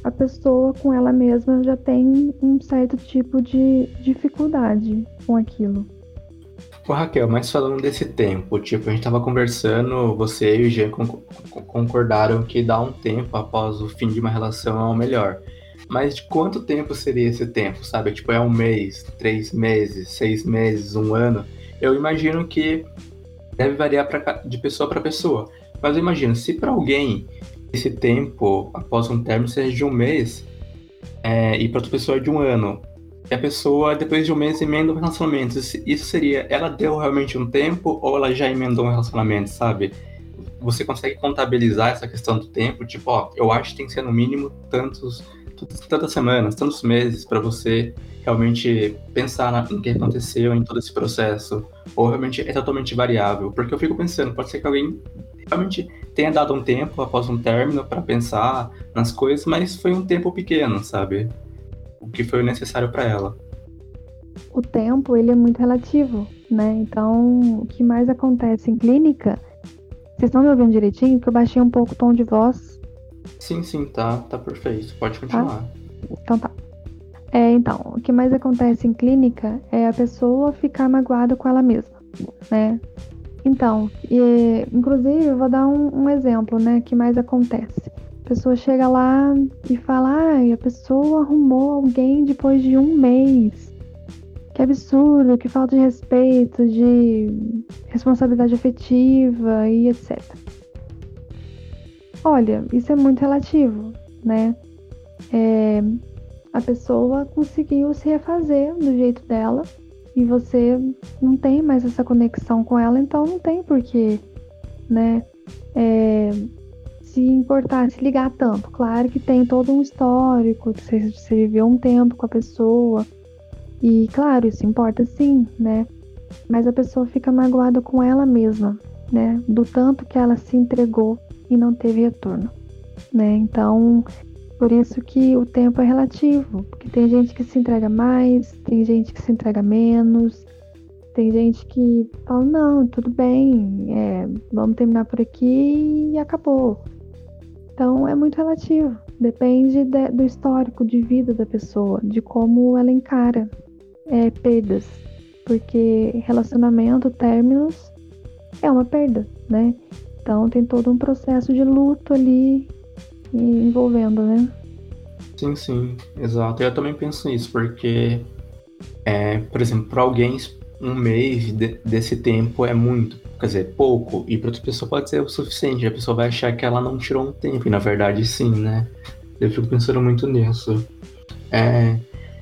a pessoa com ela mesma já tem um certo tipo de dificuldade com aquilo. Ô Raquel, mas falando desse tempo, tipo, a gente tava conversando, você e o Jean concordaram que dar um tempo após o fim de uma relação é o melhor. Mas de quanto tempo seria esse tempo, sabe? Tipo, é um mês, três meses, seis meses, um ano? Eu imagino que deve variar pra, de pessoa para pessoa. Mas eu imagino, se para alguém esse tempo após um término seja de um mês é, e para outra pessoa é de um ano, e a pessoa depois de um mês emenda um relacionamento, isso seria, ela deu realmente um tempo ou ela já emendou um relacionamento, sabe? Você consegue contabilizar essa questão do tempo, tipo, ó, eu acho que tem que ser no mínimo tantos tantas semanas, tantos meses para você realmente pensar no que aconteceu em todo esse processo, ou realmente é totalmente variável, porque eu fico pensando, pode ser que alguém realmente tenha dado um tempo após um término para pensar nas coisas, mas foi um tempo pequeno, sabe? O que foi necessário para ela. O tempo, ele é muito relativo, né? Então, o que mais acontece em clínica, vocês estão me ouvindo direitinho? Que eu baixei um pouco o tom de voz. Sim, sim, tá, tá perfeito. Pode continuar. Tá? Então tá. É, então, o que mais acontece em clínica é a pessoa ficar magoada com ela mesma, né? Então, e, inclusive, eu vou dar um, um exemplo, né, que mais acontece. A pessoa chega lá e fala, ai, a pessoa arrumou alguém depois de um mês. Que absurdo, que falta de respeito, de responsabilidade afetiva e etc. Olha, isso é muito relativo, né? É, a pessoa conseguiu se refazer do jeito dela e você não tem mais essa conexão com ela, então não tem porquê, né? É, se importar, se ligar tanto. Claro que tem todo um histórico, você, você viveu um tempo com a pessoa, e claro, isso importa sim, né? Mas a pessoa fica magoada com ela mesma, né? Do tanto que ela se entregou e não teve retorno, né? Então, por isso que o tempo é relativo, porque tem gente que se entrega mais, tem gente que se entrega menos, tem gente que fala, não, tudo bem, é, vamos terminar por aqui e acabou. Então é muito relativo, depende de, do histórico de vida da pessoa, de como ela encara é, perdas, porque relacionamento, términos, é uma perda, né? Então tem todo um processo de luto ali envolvendo, né? Sim, sim, exato. Eu também penso nisso, porque, é, por exemplo, para alguém, um mês de, desse tempo é muito, quer dizer, pouco, e para outra pessoa pode ser o suficiente. A pessoa vai achar que ela não tirou um tempo, e na verdade, sim, né? Eu fico pensando muito nisso. É,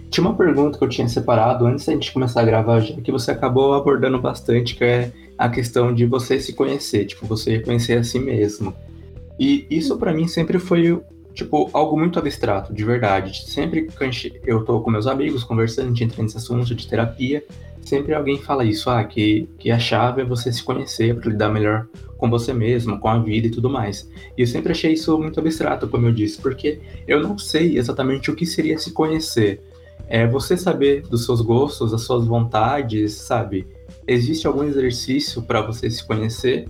tinha uma pergunta que eu tinha separado antes da gente começar a gravar, já que você acabou abordando bastante, que é a questão de você se conhecer, tipo, você conhecer a si mesmo. E isso para mim sempre foi tipo, algo muito abstrato, de verdade. Sempre que eu tô com meus amigos conversando, a gente entra nesse assunto de terapia, sempre alguém fala isso, ah, que, que a chave é você se conhecer para lidar melhor com você mesmo, com a vida e tudo mais. E eu sempre achei isso muito abstrato, como eu disse, porque eu não sei exatamente o que seria se conhecer. É você saber dos seus gostos, das suas vontades, sabe? Existe algum exercício para você se conhecer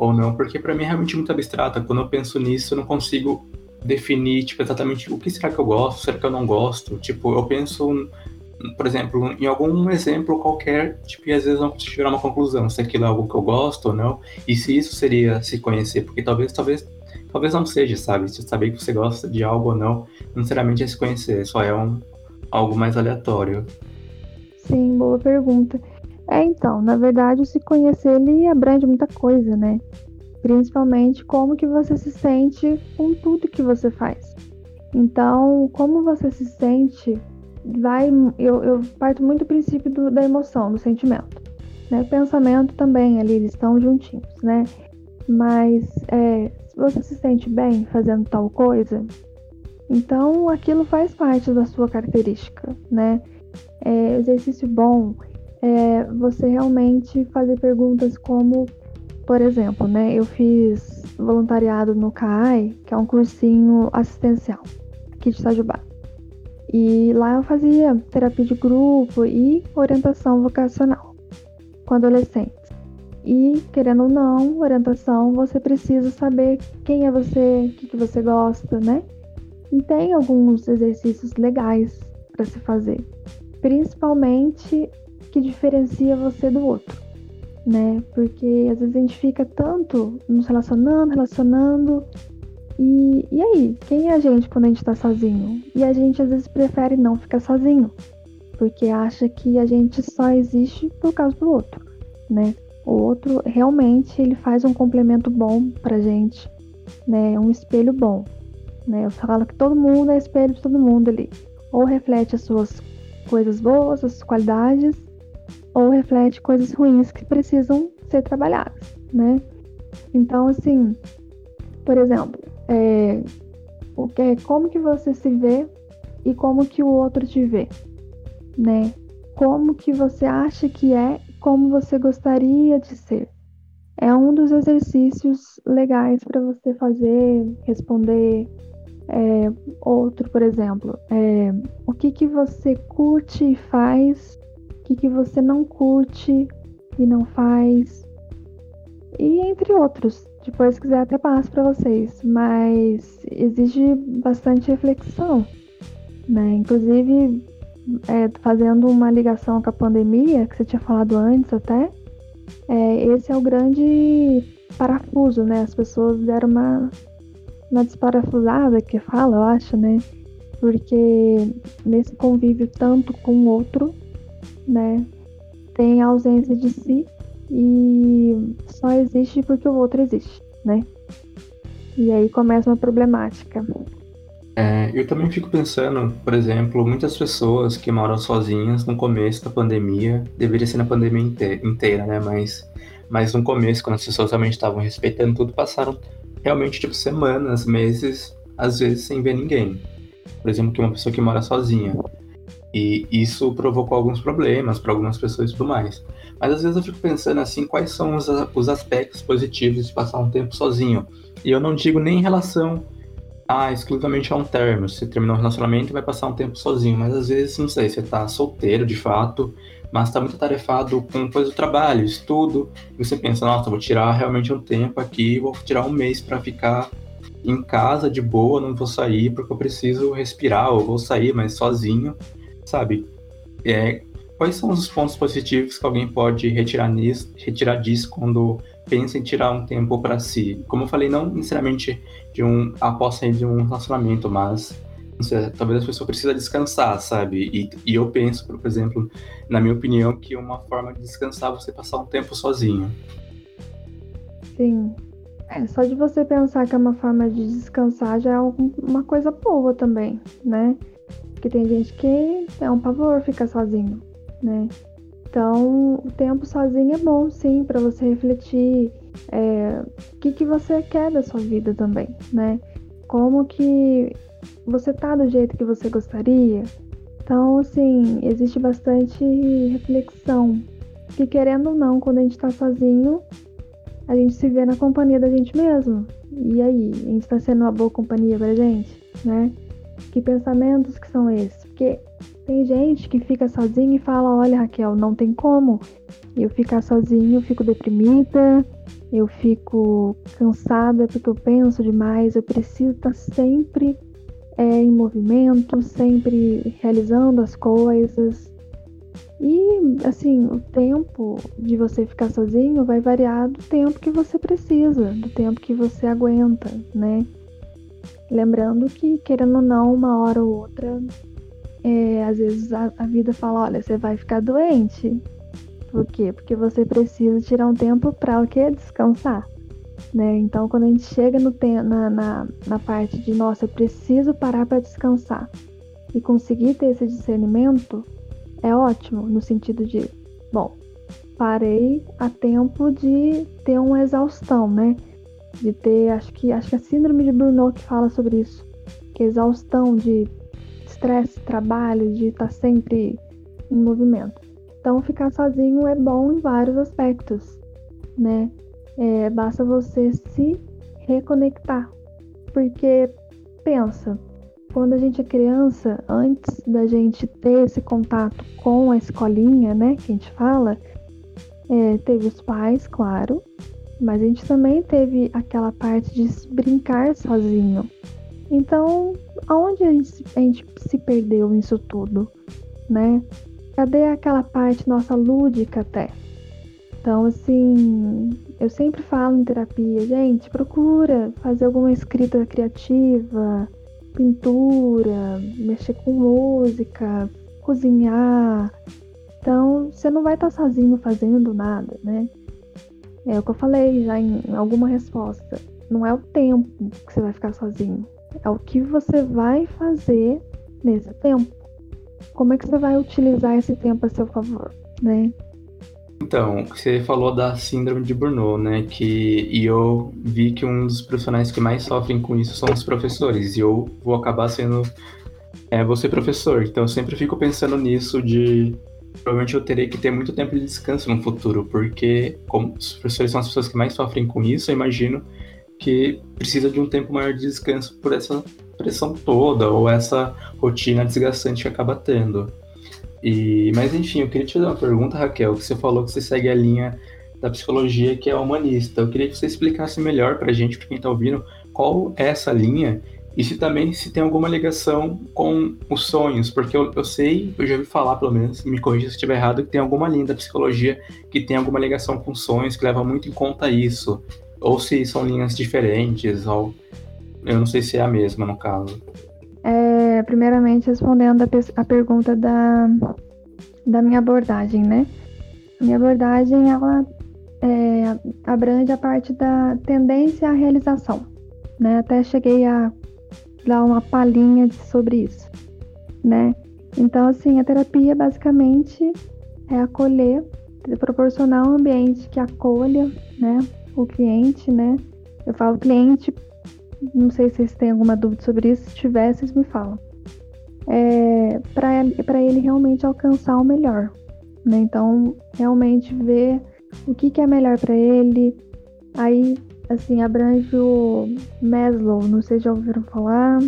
ou não? Porque para mim é realmente muito abstrato. Quando eu penso nisso, eu não consigo definir, tipo, exatamente o que será que eu gosto, será que eu não gosto. Tipo, eu penso, por exemplo, em algum exemplo qualquer, tipo, e às vezes não consigo tirar uma conclusão, se aquilo é algo que eu gosto ou não, e se isso seria se conhecer, porque talvez, talvez, talvez não seja, sabe? Se saber que você gosta de algo ou não, não necessariamente é se conhecer, só é um, algo mais aleatório. Sim, boa pergunta. É, então, na verdade, se conhecer, ele abrange muita coisa, né? principalmente como que você se sente com tudo que você faz. Então, como você se sente, vai, eu, eu parto muito do princípio do, da emoção, do sentimento. Né? O pensamento também ali, eles estão juntinhos, né? Mas é, se você se sente bem fazendo tal coisa, então aquilo faz parte da sua característica, né? É, exercício bom é você realmente fazer perguntas como por exemplo, né, eu fiz voluntariado no CAI, que é um cursinho assistencial aqui de Itajubá. E lá eu fazia terapia de grupo e orientação vocacional com adolescentes. E, querendo ou não, orientação, você precisa saber quem é você, o que, que você gosta, né? E tem alguns exercícios legais para se fazer, principalmente que diferencia você do outro né? Porque às vezes a gente fica tanto nos relacionando, relacionando. E, e aí, quem é a gente quando a gente tá sozinho? E a gente às vezes prefere não ficar sozinho, porque acha que a gente só existe por causa do outro, né? O outro realmente ele faz um complemento bom pra gente, né? Um espelho bom, né? Eu falo que todo mundo é espelho de todo mundo ali. Ou reflete as suas coisas boas, as suas qualidades, ou reflete coisas ruins que precisam ser trabalhadas, né? Então, assim, por exemplo, é, o que, como que você se vê e como que o outro te vê, né? Como que você acha que é, como você gostaria de ser. É um dos exercícios legais para você fazer, responder. É, outro, por exemplo, é, o que que você curte e faz, que que você não curte e não faz, e entre outros. Depois, se quiser, até passo para vocês. Mas exige bastante reflexão, né? Inclusive, é, fazendo uma ligação com a pandemia, que você tinha falado antes até, é, esse é o grande parafuso, né? As pessoas deram uma, uma desparafusada, que fala, eu acho, né? Porque nesse convívio tanto com o outro, né? Tem a ausência de si e só existe porque o outro existe, né? E aí começa uma problemática. É, eu também fico pensando, por exemplo, muitas pessoas que moram sozinhas no começo da pandemia, deveria ser na pandemia inteira, né? Mas, mas no começo, quando as pessoas realmente estavam respeitando tudo, passaram realmente tipo semanas, meses, às vezes sem ver ninguém. Por exemplo, que uma pessoa que mora sozinha. E isso provocou alguns problemas para algumas pessoas e tudo mais. Mas às vezes eu fico pensando assim, quais são os, os aspectos positivos de passar um tempo sozinho. E eu não digo nem em relação a exclusivamente a um término. Você terminou um relacionamento e vai passar um tempo sozinho. Mas às vezes, não sei, você tá solteiro de fato, mas tá muito atarefado com coisa do trabalho, estudo. E você pensa, nossa, vou tirar realmente um tempo aqui, vou tirar um mês para ficar em casa de boa, não vou sair porque eu preciso respirar, ou vou sair, mas sozinho sabe? É, quais são os pontos positivos que alguém pode retirar, nisso, retirar disso quando pensa em tirar um tempo para si? Como eu falei, não necessariamente de um após sair de um relacionamento, mas sei, talvez a pessoa precisa descansar, sabe? E, e eu penso, por exemplo, na minha opinião, que uma forma de descansar é você passar um tempo sozinho. Sim. É, só de você pensar que é uma forma de descansar já é uma coisa boa também, né? Porque tem gente que é um pavor ficar sozinho, né? Então, o tempo sozinho é bom, sim, para você refletir é, o que, que você quer da sua vida também, né? Como que você tá do jeito que você gostaria. Então, assim, existe bastante reflexão. Que querendo ou não, quando a gente tá sozinho, a gente se vê na companhia da gente mesmo. E aí, a gente tá sendo uma boa companhia pra gente, né? Que pensamentos que são esses? Porque tem gente que fica sozinha e fala: Olha, Raquel, não tem como eu ficar sozinho, eu fico deprimida, eu fico cansada porque eu penso demais, eu preciso estar sempre é, em movimento, sempre realizando as coisas. E assim, o tempo de você ficar sozinho vai variar do tempo que você precisa, do tempo que você aguenta, né? Lembrando que, querendo ou não, uma hora ou outra, é, às vezes a, a, vida fala, olha, você vai ficar doente. Por quê? Porque você precisa tirar um tempo para o quê? Descansar. Né? Então, quando a gente chega no na, na, na parte de, nossa, eu preciso parar para descansar e conseguir ter esse discernimento, é ótimo, no sentido de, bom, parei a tempo de ter uma exaustão, né? De ter, acho que acho que a síndrome de Burnout fala sobre isso, que é exaustão de estresse, trabalho, de estar tá sempre em movimento. Então ficar sozinho é bom em vários aspectos, né? É, basta você se reconectar, porque pensa, quando a gente é criança, antes da gente ter esse contato com a escolinha, né, que a gente fala, é, teve os pais, claro, mas a gente também teve aquela parte de brincar sozinho. Então, aonde a gente, a gente se perdeu nisso tudo, né? Cadê aquela parte nossa lúdica até? Então, assim, eu sempre falo em terapia, gente, procura fazer alguma escrita criativa, pintura, mexer com música, cozinhar. Então, você não vai estar sozinho fazendo nada, né? É o que eu falei já em alguma resposta. Não é o tempo que você vai ficar sozinho. É o que você vai fazer nesse tempo. Como é que você vai utilizar esse tempo a seu favor, né? Então, você falou da síndrome de Burnout, né? Que e eu vi que um dos profissionais que mais sofrem com isso são os professores. E eu vou acabar sendo é, você professor. Então, eu sempre fico pensando nisso de provavelmente eu terei que ter muito tempo de descanso no futuro, porque como os professores são as pessoas que mais sofrem com isso, eu imagino que precisa de um tempo maior de descanso por essa pressão toda ou essa rotina desgastante que acaba tendo. E, mas enfim, eu queria te fazer uma pergunta, Raquel, que você falou que você segue a linha da psicologia que é humanista. Eu queria que você explicasse melhor para a gente, para quem está ouvindo, qual é essa linha e se também se tem alguma ligação com os sonhos, porque eu, eu sei, eu já ouvi falar pelo menos, me corrija se estiver errado, que tem alguma linha da psicologia que tem alguma ligação com sonhos, que leva muito em conta isso. Ou se são linhas diferentes, ou eu não sei se é a mesma no caso. É, primeiramente, respondendo a, a pergunta da, da minha abordagem, né? Minha abordagem, ela é, abrange a parte da tendência à realização, né? Até cheguei a dar uma palhinha sobre isso, né? Então, assim, a terapia basicamente é acolher, proporcionar um ambiente que acolha, né, o cliente, né? Eu falo cliente não sei se vocês têm alguma dúvida sobre isso. Se tiver, vocês me falam. É, para ele realmente alcançar o melhor. Né? Então, realmente ver o que, que é melhor para ele. Aí, assim, abrange o Maslow, não sei se já ouviram falar,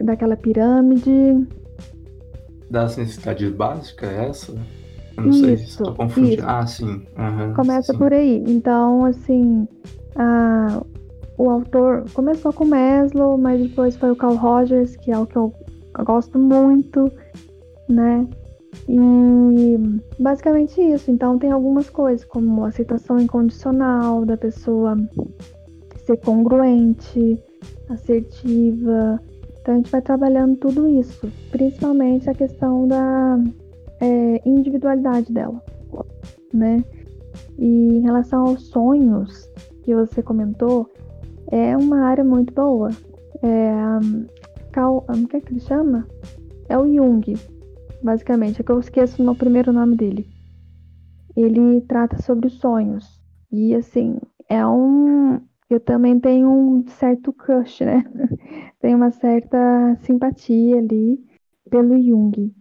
daquela pirâmide. Das necessidades básicas, é essa? Eu não isso, sei se estou confundindo. Isso. Ah, sim. Uhum, Começa sim. por aí. Então, assim, a, o autor começou com Maslow, mas depois foi o Carl Rogers, que é o que eu gosto muito, né? E basicamente isso. Então tem algumas coisas, como aceitação incondicional da pessoa ser congruente, assertiva. Então a gente vai trabalhando tudo isso, principalmente a questão da é, individualidade dela, né? E em relação aos sonhos que você comentou, é uma área muito boa. É, um, que é que ele chama? É o Jung, basicamente. É que eu esqueço o primeiro nome dele. Ele trata sobre os sonhos. E assim, é um. Eu também tenho um certo crush, né? tenho uma certa simpatia ali pelo Jung.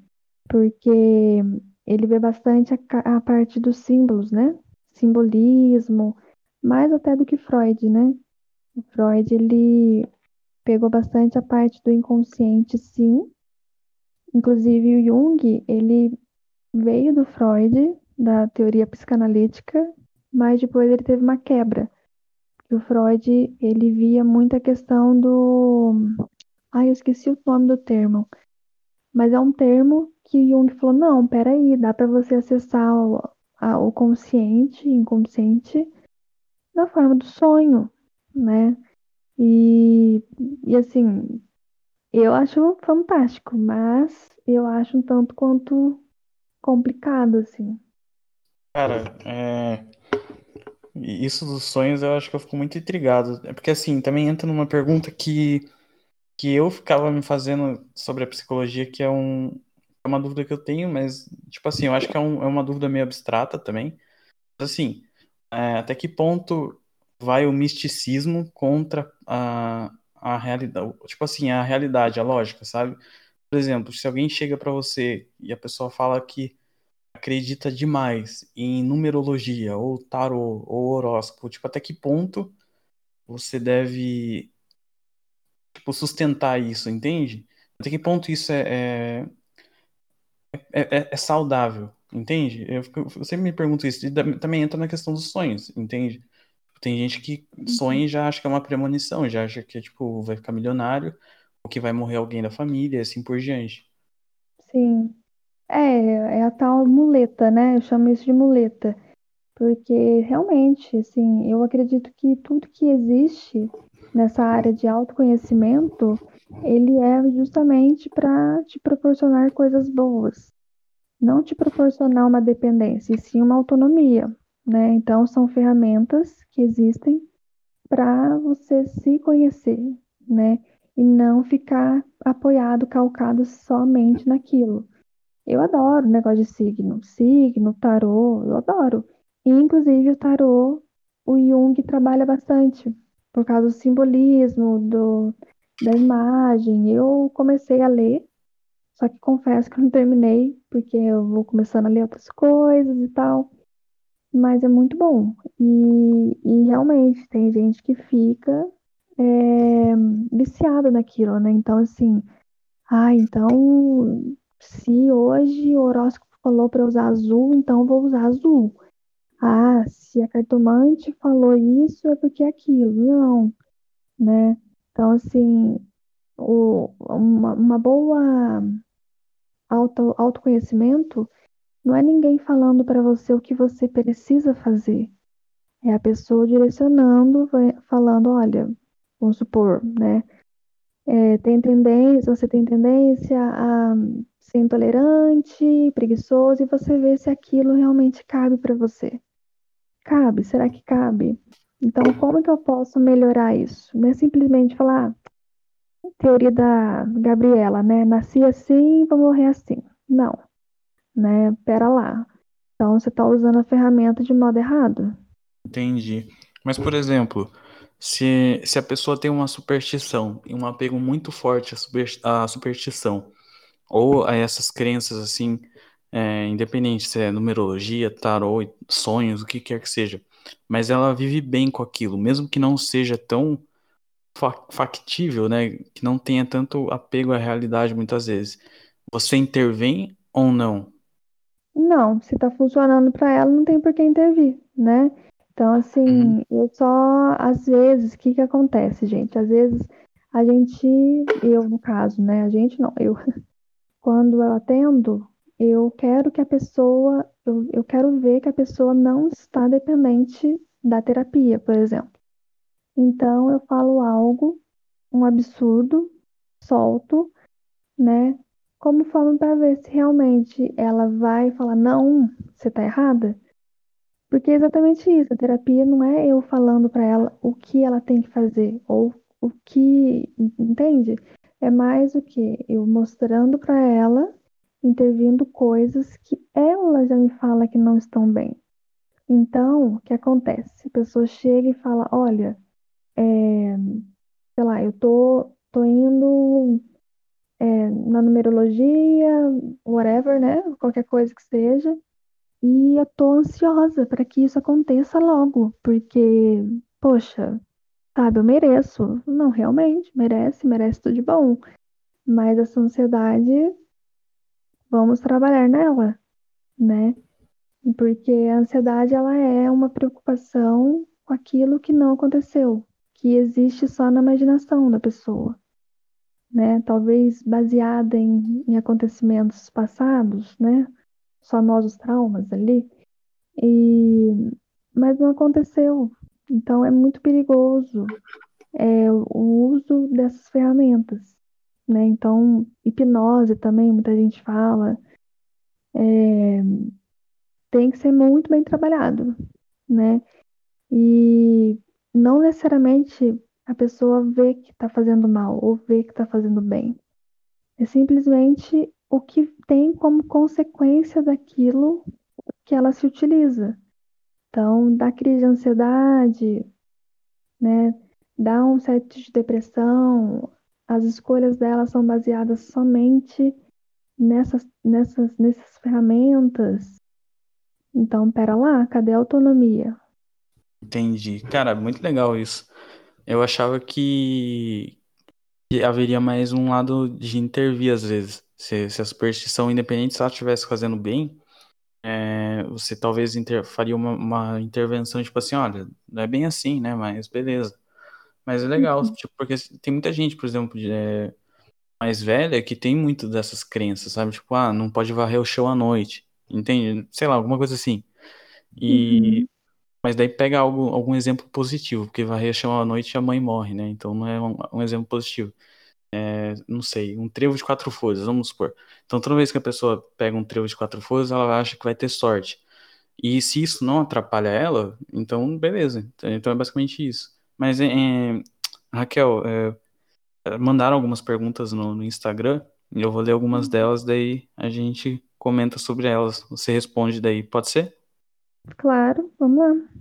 Porque ele vê bastante a, a parte dos símbolos, né? Simbolismo, mais até do que Freud, né? O Freud, ele pegou bastante a parte do inconsciente, sim. Inclusive o Jung, ele veio do Freud, da teoria psicanalítica, mas depois ele teve uma quebra. O Freud, ele via muita questão do... Ai, eu esqueci o nome do termo. Mas é um termo que Jung falou, não, peraí, dá para você acessar o, a, o consciente, inconsciente, na forma do sonho né? E, e assim, eu acho fantástico, mas eu acho um tanto quanto complicado, assim. Cara, é... isso dos sonhos eu acho que eu fico muito intrigado. É porque assim, também entra numa pergunta que, que eu ficava me fazendo sobre a psicologia, que é um, é uma dúvida que eu tenho, mas, tipo assim, eu acho que é, um, é uma dúvida meio abstrata também. Mas, assim, é, até que ponto vai o misticismo contra a, a realidade, tipo assim, a realidade, a lógica, sabe? Por exemplo, se alguém chega para você e a pessoa fala que acredita demais em numerologia, ou tarô, ou horóscopo, tipo, até que ponto você deve tipo, sustentar isso, entende? Até que ponto isso é, é, é, é saudável, entende? Eu, eu sempre me pergunto isso, e também entra na questão dos sonhos, entende? Tem gente que sonha e já acha que é uma premonição, já acha que tipo, vai ficar milionário, ou que vai morrer alguém da família, assim por diante. Sim. É, é a tal muleta, né? Eu chamo isso de muleta. Porque realmente, assim, eu acredito que tudo que existe nessa área de autoconhecimento, ele é justamente para te proporcionar coisas boas. Não te proporcionar uma dependência, e sim uma autonomia. Né? Então são ferramentas que existem para você se conhecer, né? E não ficar apoiado, calcado somente naquilo. Eu adoro o negócio de signo, signo, tarô, eu adoro. E, inclusive o tarô, o Jung trabalha bastante por causa do simbolismo, do, da imagem. Eu comecei a ler, só que confesso que eu não terminei, porque eu vou começando a ler outras coisas e tal. Mas é muito bom. E, e realmente tem gente que fica é, viciada naquilo, né? Então, assim, ah, então se hoje o horóscopo falou para usar azul, então vou usar azul. Ah, se a cartomante falou isso, é porque é aquilo. Não, né? Então, assim, o, uma, uma boa auto, autoconhecimento não é ninguém falando para você o que você precisa fazer. É a pessoa direcionando, falando, olha, vamos supor, né? É, tem tendência, você tem tendência a ser intolerante, preguiçoso, e você vê se aquilo realmente cabe para você. Cabe? Será que cabe? Então, como que eu posso melhorar isso? Não é simplesmente falar, ah, teoria da Gabriela, né? Nasci assim, vou morrer assim. Não né? Pera lá. Então você está usando a ferramenta de modo errado. Entendi. Mas, por exemplo, se, se a pessoa tem uma superstição e um apego muito forte à, super, à superstição, ou a essas crenças assim, é, independente se é numerologia, tarô, sonhos, o que quer que seja, mas ela vive bem com aquilo, mesmo que não seja tão factível, né, que não tenha tanto apego à realidade muitas vezes. Você intervém ou não? Não, se tá funcionando para ela, não tem por que intervir, né? Então, assim, uhum. eu só, às vezes, o que que acontece, gente? Às vezes, a gente, eu no caso, né? A gente não, eu, quando eu atendo, eu quero que a pessoa, eu, eu quero ver que a pessoa não está dependente da terapia, por exemplo. Então, eu falo algo, um absurdo, solto, né? Como forma para ver se realmente ela vai falar, não, você está errada. Porque é exatamente isso, a terapia não é eu falando para ela o que ela tem que fazer, ou o que, entende? É mais o que eu mostrando para ela, intervindo coisas que ela já me fala que não estão bem. Então, o que acontece? A pessoa chega e fala, olha, é, sei lá, eu tô, tô indo é, na numerologia, whatever, né? Qualquer coisa que seja. E eu tô ansiosa para que isso aconteça logo, porque, poxa, sabe, eu mereço. Não, realmente, merece, merece tudo de bom. Mas essa ansiedade, vamos trabalhar nela, né? Porque a ansiedade, ela é uma preocupação com aquilo que não aconteceu, que existe só na imaginação da pessoa né? Talvez baseada em, em acontecimentos passados, né? Famosos traumas ali. E, mas não aconteceu. Então é muito perigoso é, o uso dessas ferramentas, né? Então hipnose também muita gente fala é, tem que ser muito bem trabalhado, né? E não necessariamente a pessoa vê que está fazendo mal ou vê que está fazendo bem. É simplesmente o que tem como consequência daquilo que ela se utiliza. Então, dá crise de ansiedade, né? dá um certo de depressão, as escolhas dela são baseadas somente nessas, nessas, nessas ferramentas. Então, pera lá, cadê a autonomia? Entendi. Cara, muito legal isso. Eu achava que, que haveria mais um lado de intervir às vezes. Se, se a superstição, independente se ela estivesse fazendo bem, é, você talvez inter, faria uma, uma, intervenção, tipo assim, olha, não é bem assim, né? Mas beleza. Mas é legal, uhum. tipo, porque tem muita gente, por exemplo, de, é, mais velha que tem muito dessas crenças, sabe? Tipo, ah, não pode varrer o chão à noite, entende? Sei lá, alguma coisa assim. E uhum. Mas daí pega algo, algum exemplo positivo, porque varrer chão à noite a mãe morre, né? Então não é um, um exemplo positivo. É, não sei, um trevo de quatro folhas, vamos supor. Então toda vez que a pessoa pega um trevo de quatro folhas, ela acha que vai ter sorte. E se isso não atrapalha ela, então beleza. Então é basicamente isso. Mas, é, Raquel, é, mandaram algumas perguntas no, no Instagram, e eu vou ler algumas delas, daí a gente comenta sobre elas. Você responde daí, pode ser? Claro, vamos lá.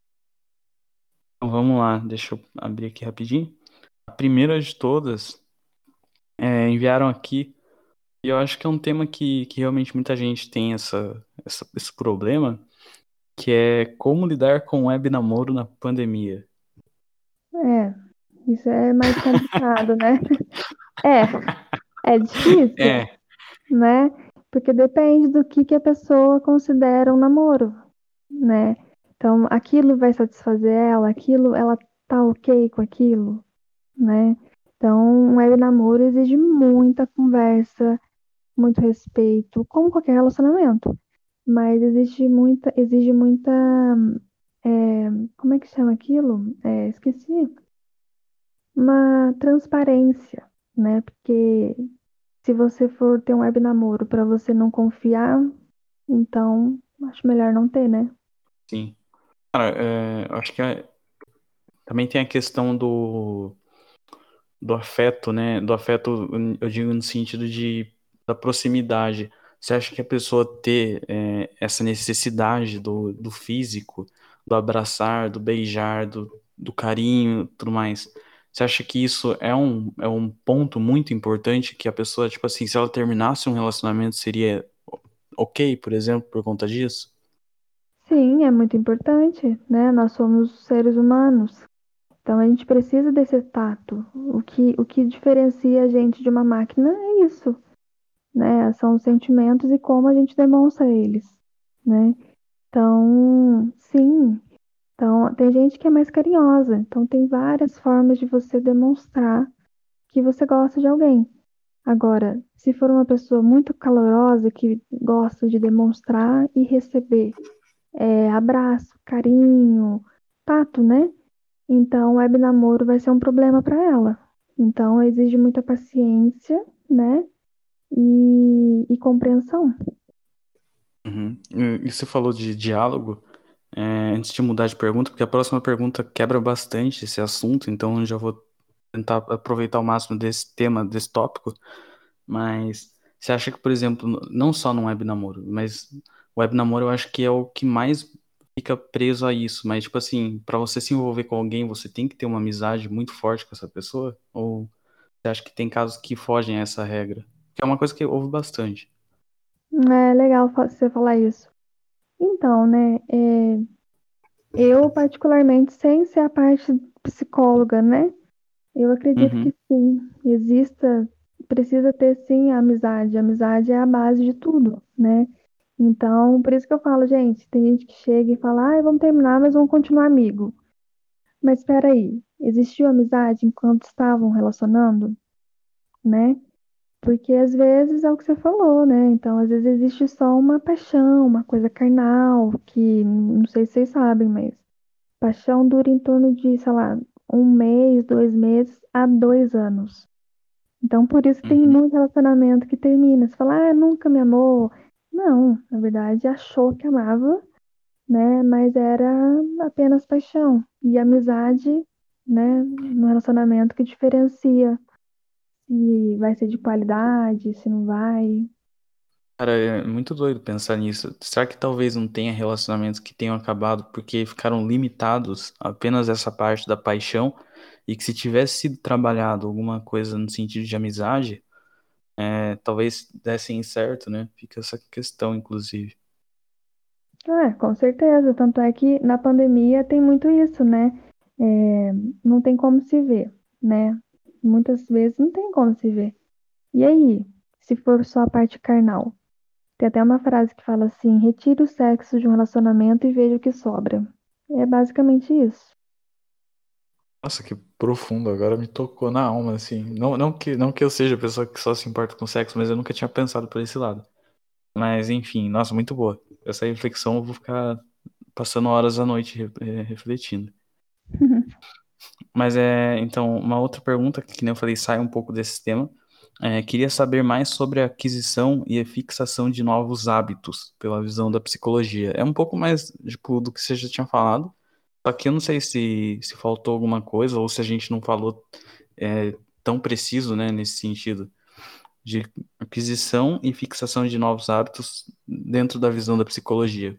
Então vamos lá, deixa eu abrir aqui rapidinho. A primeira de todas, é, enviaram aqui, e eu acho que é um tema que, que realmente muita gente tem essa, essa, esse problema, que é como lidar com web namoro na pandemia. É, isso é mais complicado, né? É, é difícil, É, né? Porque depende do que, que a pessoa considera um namoro, né? Então, aquilo vai satisfazer ela, aquilo, ela tá ok com aquilo, né? Então, um web namoro exige muita conversa, muito respeito, como qualquer relacionamento. Mas exige muita, exige muita, é, como é que chama aquilo? É, esqueci. Uma transparência, né? Porque se você for ter um web namoro para você não confiar, então acho melhor não ter, né? sim. Cara, é, acho que é- também tem a questão do, do afeto, né? Do afeto, eu digo no sentido de da proximidade. Você acha que a pessoa ter é, essa necessidade do, do físico, do abraçar, do beijar, do, do carinho, tudo mais? Você acha que isso é um, é um ponto muito importante que a pessoa, tipo assim, se ela terminasse um relacionamento, seria ok, por exemplo, por conta disso? Sim, é muito importante, né? Nós somos seres humanos, então a gente precisa desse tato. O que, o que diferencia a gente de uma máquina é isso, né? São os sentimentos e como a gente demonstra eles, né? Então, sim. Então, tem gente que é mais carinhosa, então tem várias formas de você demonstrar que você gosta de alguém. Agora, se for uma pessoa muito calorosa que gosta de demonstrar e receber é, abraço, carinho, tato, né? Então, o web namoro vai ser um problema para ela. Então, exige muita paciência, né? E, e compreensão. Uhum. E você falou de diálogo, é, antes de mudar de pergunta, porque a próxima pergunta quebra bastante esse assunto, então eu já vou tentar aproveitar o máximo desse tema, desse tópico, mas você acha que, por exemplo, não só no web namoro, mas web namoro eu acho que é o que mais fica preso a isso, mas tipo assim, para você se envolver com alguém, você tem que ter uma amizade muito forte com essa pessoa? Ou você acha que tem casos que fogem a essa regra? Que é uma coisa que houve bastante. É legal você falar isso. Então, né? é, eu, particularmente, sem ser a parte psicóloga, né? Eu acredito Uhum. que sim, exista, precisa ter sim a amizade. A amizade é a base de tudo, né? Então, por isso que eu falo, gente, tem gente que chega e fala, ah, vamos terminar, mas vamos continuar amigo. Mas espera aí, existiu amizade enquanto estavam relacionando, né? Porque às vezes é o que você falou, né? Então, às vezes existe só uma paixão, uma coisa carnal, que não sei se vocês sabem, mas paixão dura em torno de, sei lá, um mês, dois meses a dois anos. Então, por isso que tem Uhum. muito relacionamento que termina. Você fala, ah, nunca me amou. Não, na verdade, achou que amava, né? Mas era apenas paixão. E amizade, né? No relacionamento que diferencia se vai ser de qualidade, se não vai. Cara, é muito doido pensar nisso. Será que talvez não tenha relacionamentos que tenham acabado porque ficaram limitados a apenas essa parte da paixão e que se tivesse sido trabalhado alguma coisa no sentido de amizade, é, talvez dessem certo, né? Fica essa questão, inclusive. É, com certeza. Tanto é que na pandemia tem muito isso, né? É, não tem como se ver, né? Muitas vezes não tem como se ver. E aí, se for só a parte carnal? Tem até uma frase que fala assim: retire o sexo de um relacionamento e veja o que sobra. É basicamente isso. Nossa, que profundo, agora me tocou na alma, assim. Não, não que, não que eu seja a pessoa que só se importa com sexo, mas eu nunca tinha pensado por esse lado. Mas, enfim, nossa, muito boa. Essa reflexão eu vou ficar passando horas à noite re- refletindo. Mas é, então, uma outra pergunta, que nem eu falei, sai um pouco desse tema, É, queria saber mais sobre a aquisição e a fixação de novos hábitos pela visão da psicologia. É um pouco mais tipo, do que você já tinha falado, só que eu não sei se, se faltou alguma coisa ou se a gente não falou é, tão preciso né, nesse sentido de aquisição e fixação de novos hábitos dentro da visão da psicologia.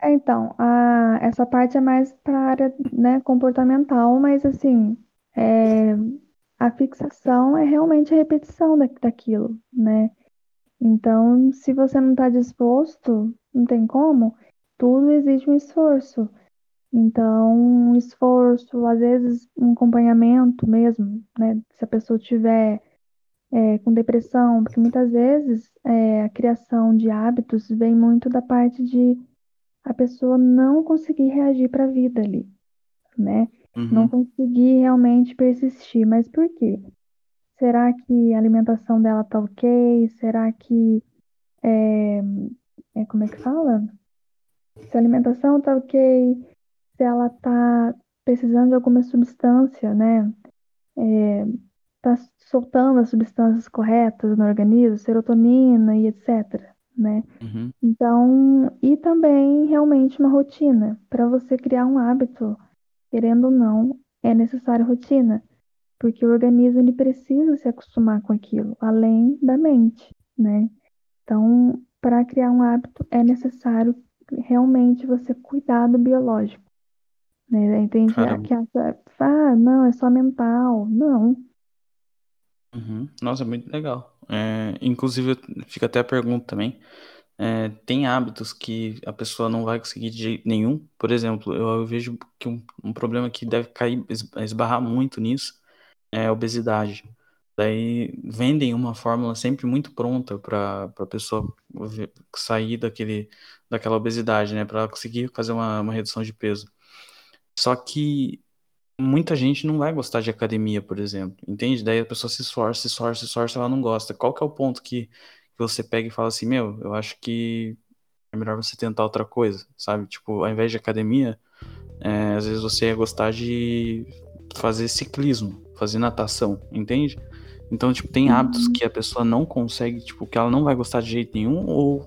É, então, a, essa parte é mais para a área né, comportamental, mas assim, é, a fixação é realmente a repetição da, daquilo, né? Então, se você não está disposto, não tem como, tudo exige um esforço. Então, um esforço, às vezes um acompanhamento mesmo, né? Se a pessoa tiver é, com depressão, porque muitas vezes é, a criação de hábitos vem muito da parte de a pessoa não conseguir reagir para a vida ali, né? Uhum. Não conseguir realmente persistir. Mas por quê? Será que a alimentação dela tá ok? Será que. É, é, como é que fala? Se a alimentação tá ok, se ela tá precisando de alguma substância, né? É, tá soltando as substâncias corretas no organismo, serotonina e etc. Né? Uhum. Então, e também realmente uma rotina. Para você criar um hábito, querendo ou não, é necessária rotina, porque o organismo ele precisa se acostumar com aquilo, além da mente, né? Então, para criar um hábito é necessário realmente você cuidar do biológico. Né? Entende que acha, ah, não, é só mental. Não. Uhum. Nossa, muito legal. É, inclusive, fica até a pergunta também. É, tem hábitos que a pessoa não vai conseguir de jeito nenhum. Por exemplo, eu, eu vejo que um, um, problema que deve cair, esbarrar muito nisso é a obesidade. Daí vendem uma fórmula sempre muito pronta para a pessoa sair daquele, daquela obesidade, né? Para conseguir fazer uma, uma redução de peso. Só que muita gente não vai gostar de academia, por exemplo, entende? Daí a pessoa se esforça, se esforça, se esforça, ela não gosta. Qual que é o ponto que que você pega e fala assim, meu, eu acho que é melhor você tentar outra coisa, sabe? Tipo, ao invés de academia, é, às vezes você ia gostar de fazer ciclismo, fazer natação, entende? Então, tipo, tem hábitos que a pessoa não consegue, tipo, que ela não vai gostar de jeito nenhum, ou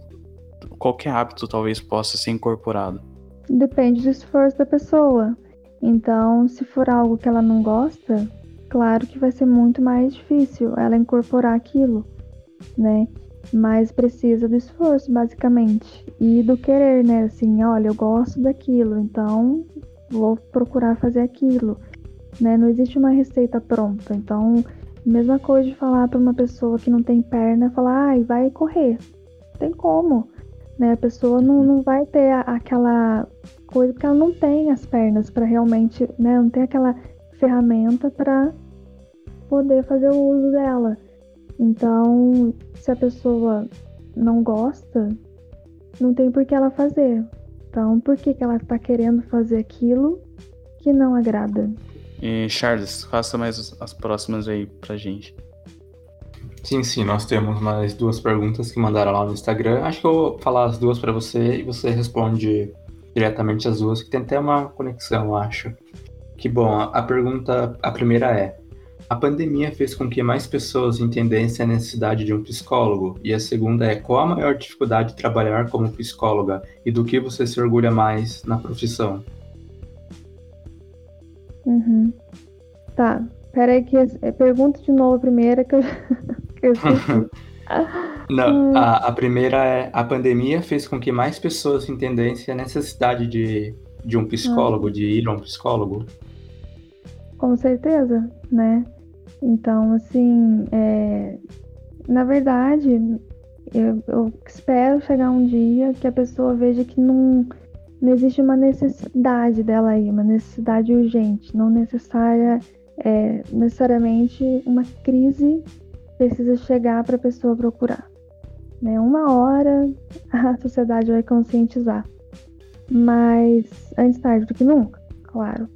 qualquer hábito talvez possa ser incorporado? Depende do esforço da pessoa. Então, se for algo que ela não gosta, claro que vai ser muito mais difícil ela incorporar aquilo, né? mas precisa do esforço, basicamente, e do querer, né? Assim, olha, eu gosto daquilo, então vou procurar fazer aquilo, né? Não existe uma receita pronta, então mesma coisa de falar para uma pessoa que não tem perna, falar, ai, vai correr, não tem como, né? A pessoa não, não vai ter aquela coisa porque ela não tem as pernas para realmente, né? Não tem aquela ferramenta para poder fazer o uso dela. Então, se a pessoa não gosta, não tem por que ela fazer. Então, por que, que ela está querendo fazer aquilo que não agrada? E Charles, faça mais as próximas aí pra gente. Sim, sim, nós temos mais duas perguntas que mandaram lá no Instagram. Acho que eu vou falar as duas para você e você responde diretamente as duas, que tem até uma conexão, acho. Que bom, a pergunta, a primeira é: a pandemia fez com que mais pessoas entendessem a necessidade de um psicólogo. E a segunda é: qual a maior dificuldade de trabalhar como psicóloga e do que você se orgulha mais na profissão? Uhum. Tá, peraí que é, pergunta de novo a primeira que eu Não, a, a, primeira é: a pandemia fez com que mais pessoas entendessem a necessidade de, de um psicólogo, ah. de ir a um psicólogo. Com certeza, né? Então, assim, é, na verdade, eu, eu, espero chegar um dia que a pessoa veja que não, não existe uma necessidade dela aí, uma necessidade urgente, não necessária, é, necessariamente uma crise precisa chegar para a pessoa procurar. Né? Uma hora a sociedade vai conscientizar, mas antes tarde do que nunca, claro.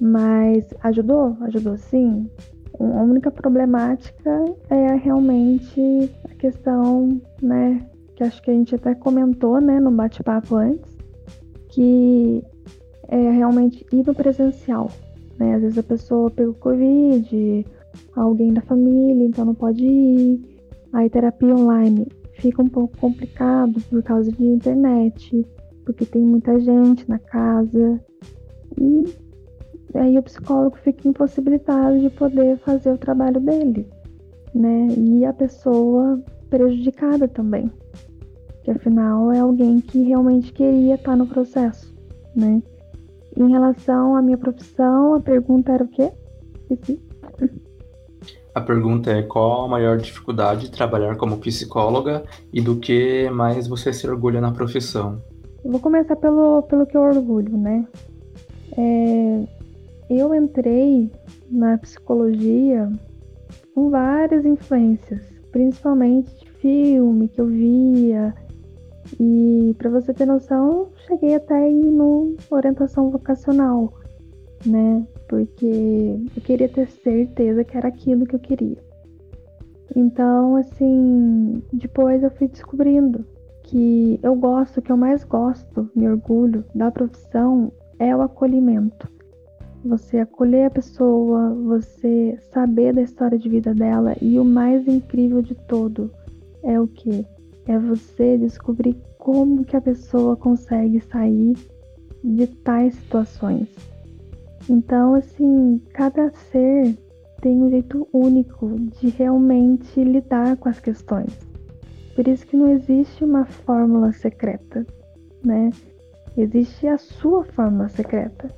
Mas ajudou? Ajudou sim. A única problemática é realmente a questão, né, que acho que a gente até comentou, né, no bate-papo antes, que é realmente ir no presencial, né? Às vezes a pessoa pegou Covid alguém da família, então não pode ir. Aí terapia online fica um pouco complicado por causa de internet, porque tem muita gente na casa. E aí o psicólogo fica impossibilitado de poder fazer o trabalho dele, né? E a pessoa prejudicada também, que afinal é alguém que realmente queria estar no processo, né? Em relação à minha profissão, a pergunta era o quê? Esqueci. A pergunta é qual a maior dificuldade de trabalhar como psicóloga e do que mais você se orgulha na profissão? Vou começar pelo, pelo que eu orgulho, né? É, eu entrei na psicologia com várias influências, principalmente de filme que eu via. E para você ter noção, cheguei até aí no orientação vocacional, né? Porque eu queria ter certeza que era aquilo que eu queria. Então, assim, depois eu fui descobrindo que eu gosto, que eu mais gosto, me orgulho da profissão é o acolhimento. Você acolher a pessoa, você saber da história de vida dela e o mais incrível de todo é o que? É você descobrir como que a pessoa consegue sair de tais situações. Então, assim, cada ser tem um jeito único de realmente lidar com as questões. Por isso que não existe uma fórmula secreta, né? Existe a sua fórmula secreta.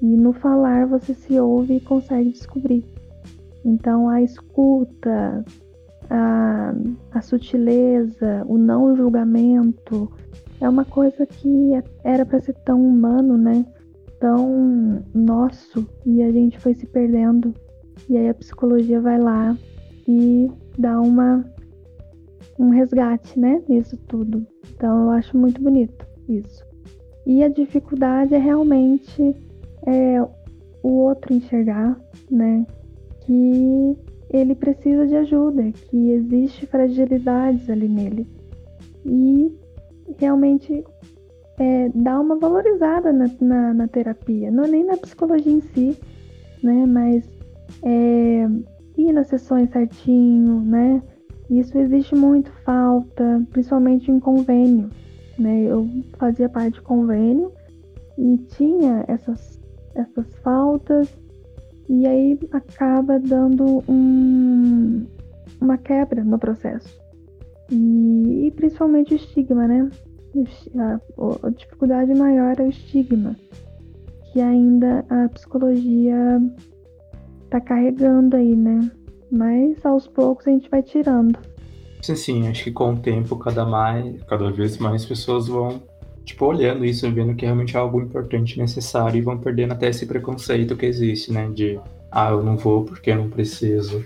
E no falar você se ouve e consegue descobrir. Então a escuta, a, a sutileza, o não julgamento é uma coisa que era para ser tão humano, né? Tão nosso e a gente foi se perdendo. E aí a psicologia vai lá e dá uma um resgate, né, nisso tudo. Então eu acho muito bonito isso. E a dificuldade é realmente é, o outro enxergar, né, que ele precisa de ajuda, que existe fragilidades ali nele. E realmente é, dar uma valorizada na, na, na, terapia, não é nem na psicologia em si, né, mas é, ir nas sessões certinho, né, isso existe muito falta, principalmente em convênio. Né? Eu fazia parte de convênio e tinha essas, essas faltas, e aí acaba dando um, uma quebra no processo. E, e principalmente o estigma, né? A, a dificuldade maior é o estigma, que ainda a psicologia está carregando aí, né? Mas aos poucos a gente vai tirando. Sim, sim, acho que com o tempo cada mais, cada vez mais pessoas vão tipo olhando isso, vendo que realmente é algo importante, necessário e vão perdendo até esse preconceito que existe, né, de ah, eu não vou porque eu não preciso.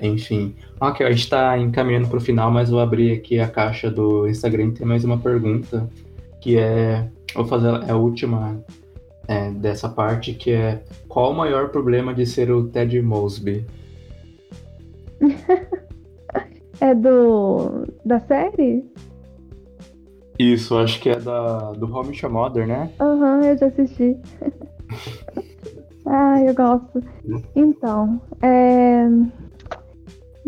Enfim. Ok, a gente está encaminhando para o final, mas vou abrir aqui a caixa do Instagram e tem mais uma pergunta que é. Vou fazer a última é, dessa parte, que é qual o maior problema de ser o Ted Mosby? é do. da série? Isso, acho que é da, do Home Mother, né? Aham, uhum, eu já assisti. ah, eu gosto. Então, é...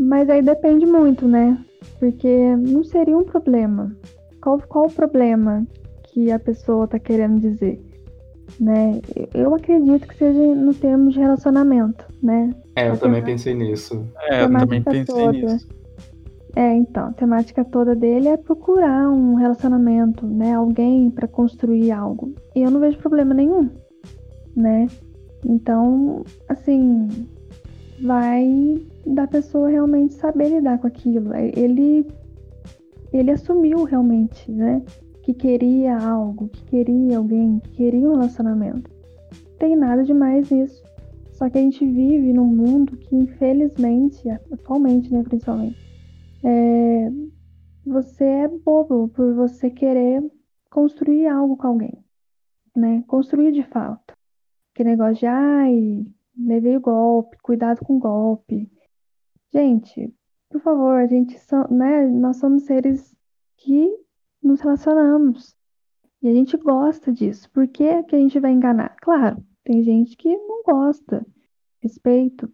Mas aí depende muito, né? Porque não seria um problema. Qual, qual o problema que a pessoa tá querendo dizer? Né? Eu acredito que seja no termo de relacionamento, né? É, eu também pensei nisso. É, eu também pensei toda. nisso. É, então, a temática toda dele é procurar um relacionamento, né? Alguém para construir algo. E eu não vejo problema nenhum, né? Então, assim, vai da pessoa realmente saber lidar com aquilo. É, ele ele assumiu realmente, né? Que queria algo, que queria alguém, que queria um relacionamento. Tem nada demais nisso. Só que a gente vive num mundo que, infelizmente, atualmente, né, principalmente, é, você é bobo por você querer construir algo com alguém, né? Construir de fato. Que negócio de, ai, levei o golpe, cuidado com o golpe. Gente, por favor, a gente, né, nós somos seres que nos relacionamos. E a gente gosta disso. Por que, que a gente vai enganar? Claro, tem gente que não gosta, respeito.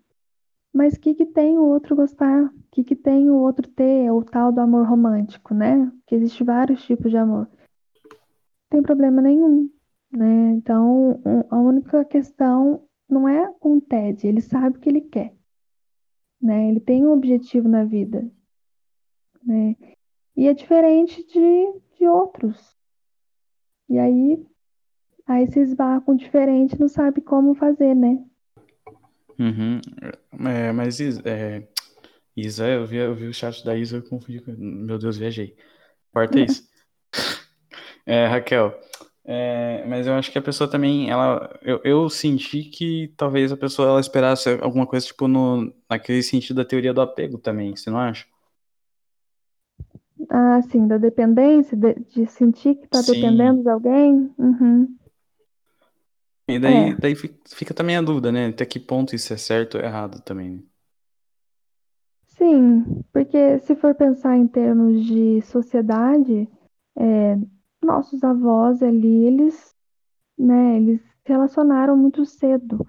Mas o que, que tem o outro gostar? O que, que tem o outro ter? O tal do amor romântico, né? Que existe vários tipos de amor. Não tem problema nenhum, né? Então, a única questão não é com o Ted, ele sabe o que ele quer, né? Ele tem um objetivo na vida, né? E é diferente de, de outros. E aí, aí se com diferente, não sabe como fazer, né? Uhum. É, mas é, Isa, eu vi, eu vi o chat da Isa, eu confundi com... Meu Deus, viajei. Corta isso. É, Raquel, é, mas eu acho que a pessoa também, ela, eu, eu senti que talvez a pessoa ela esperasse alguma coisa tipo no, naquele sentido da teoria do apego também, você não acha? Ah, sim, da dependência, de, de sentir que tá Sim. dependendo de alguém. Uhum. E daí, É. daí fi- fica também a dúvida, né? Até que ponto isso é certo ou errado também. né? Sim, porque se for pensar em termos de sociedade, é, nossos avós ali, eles, né, eles se relacionaram muito cedo.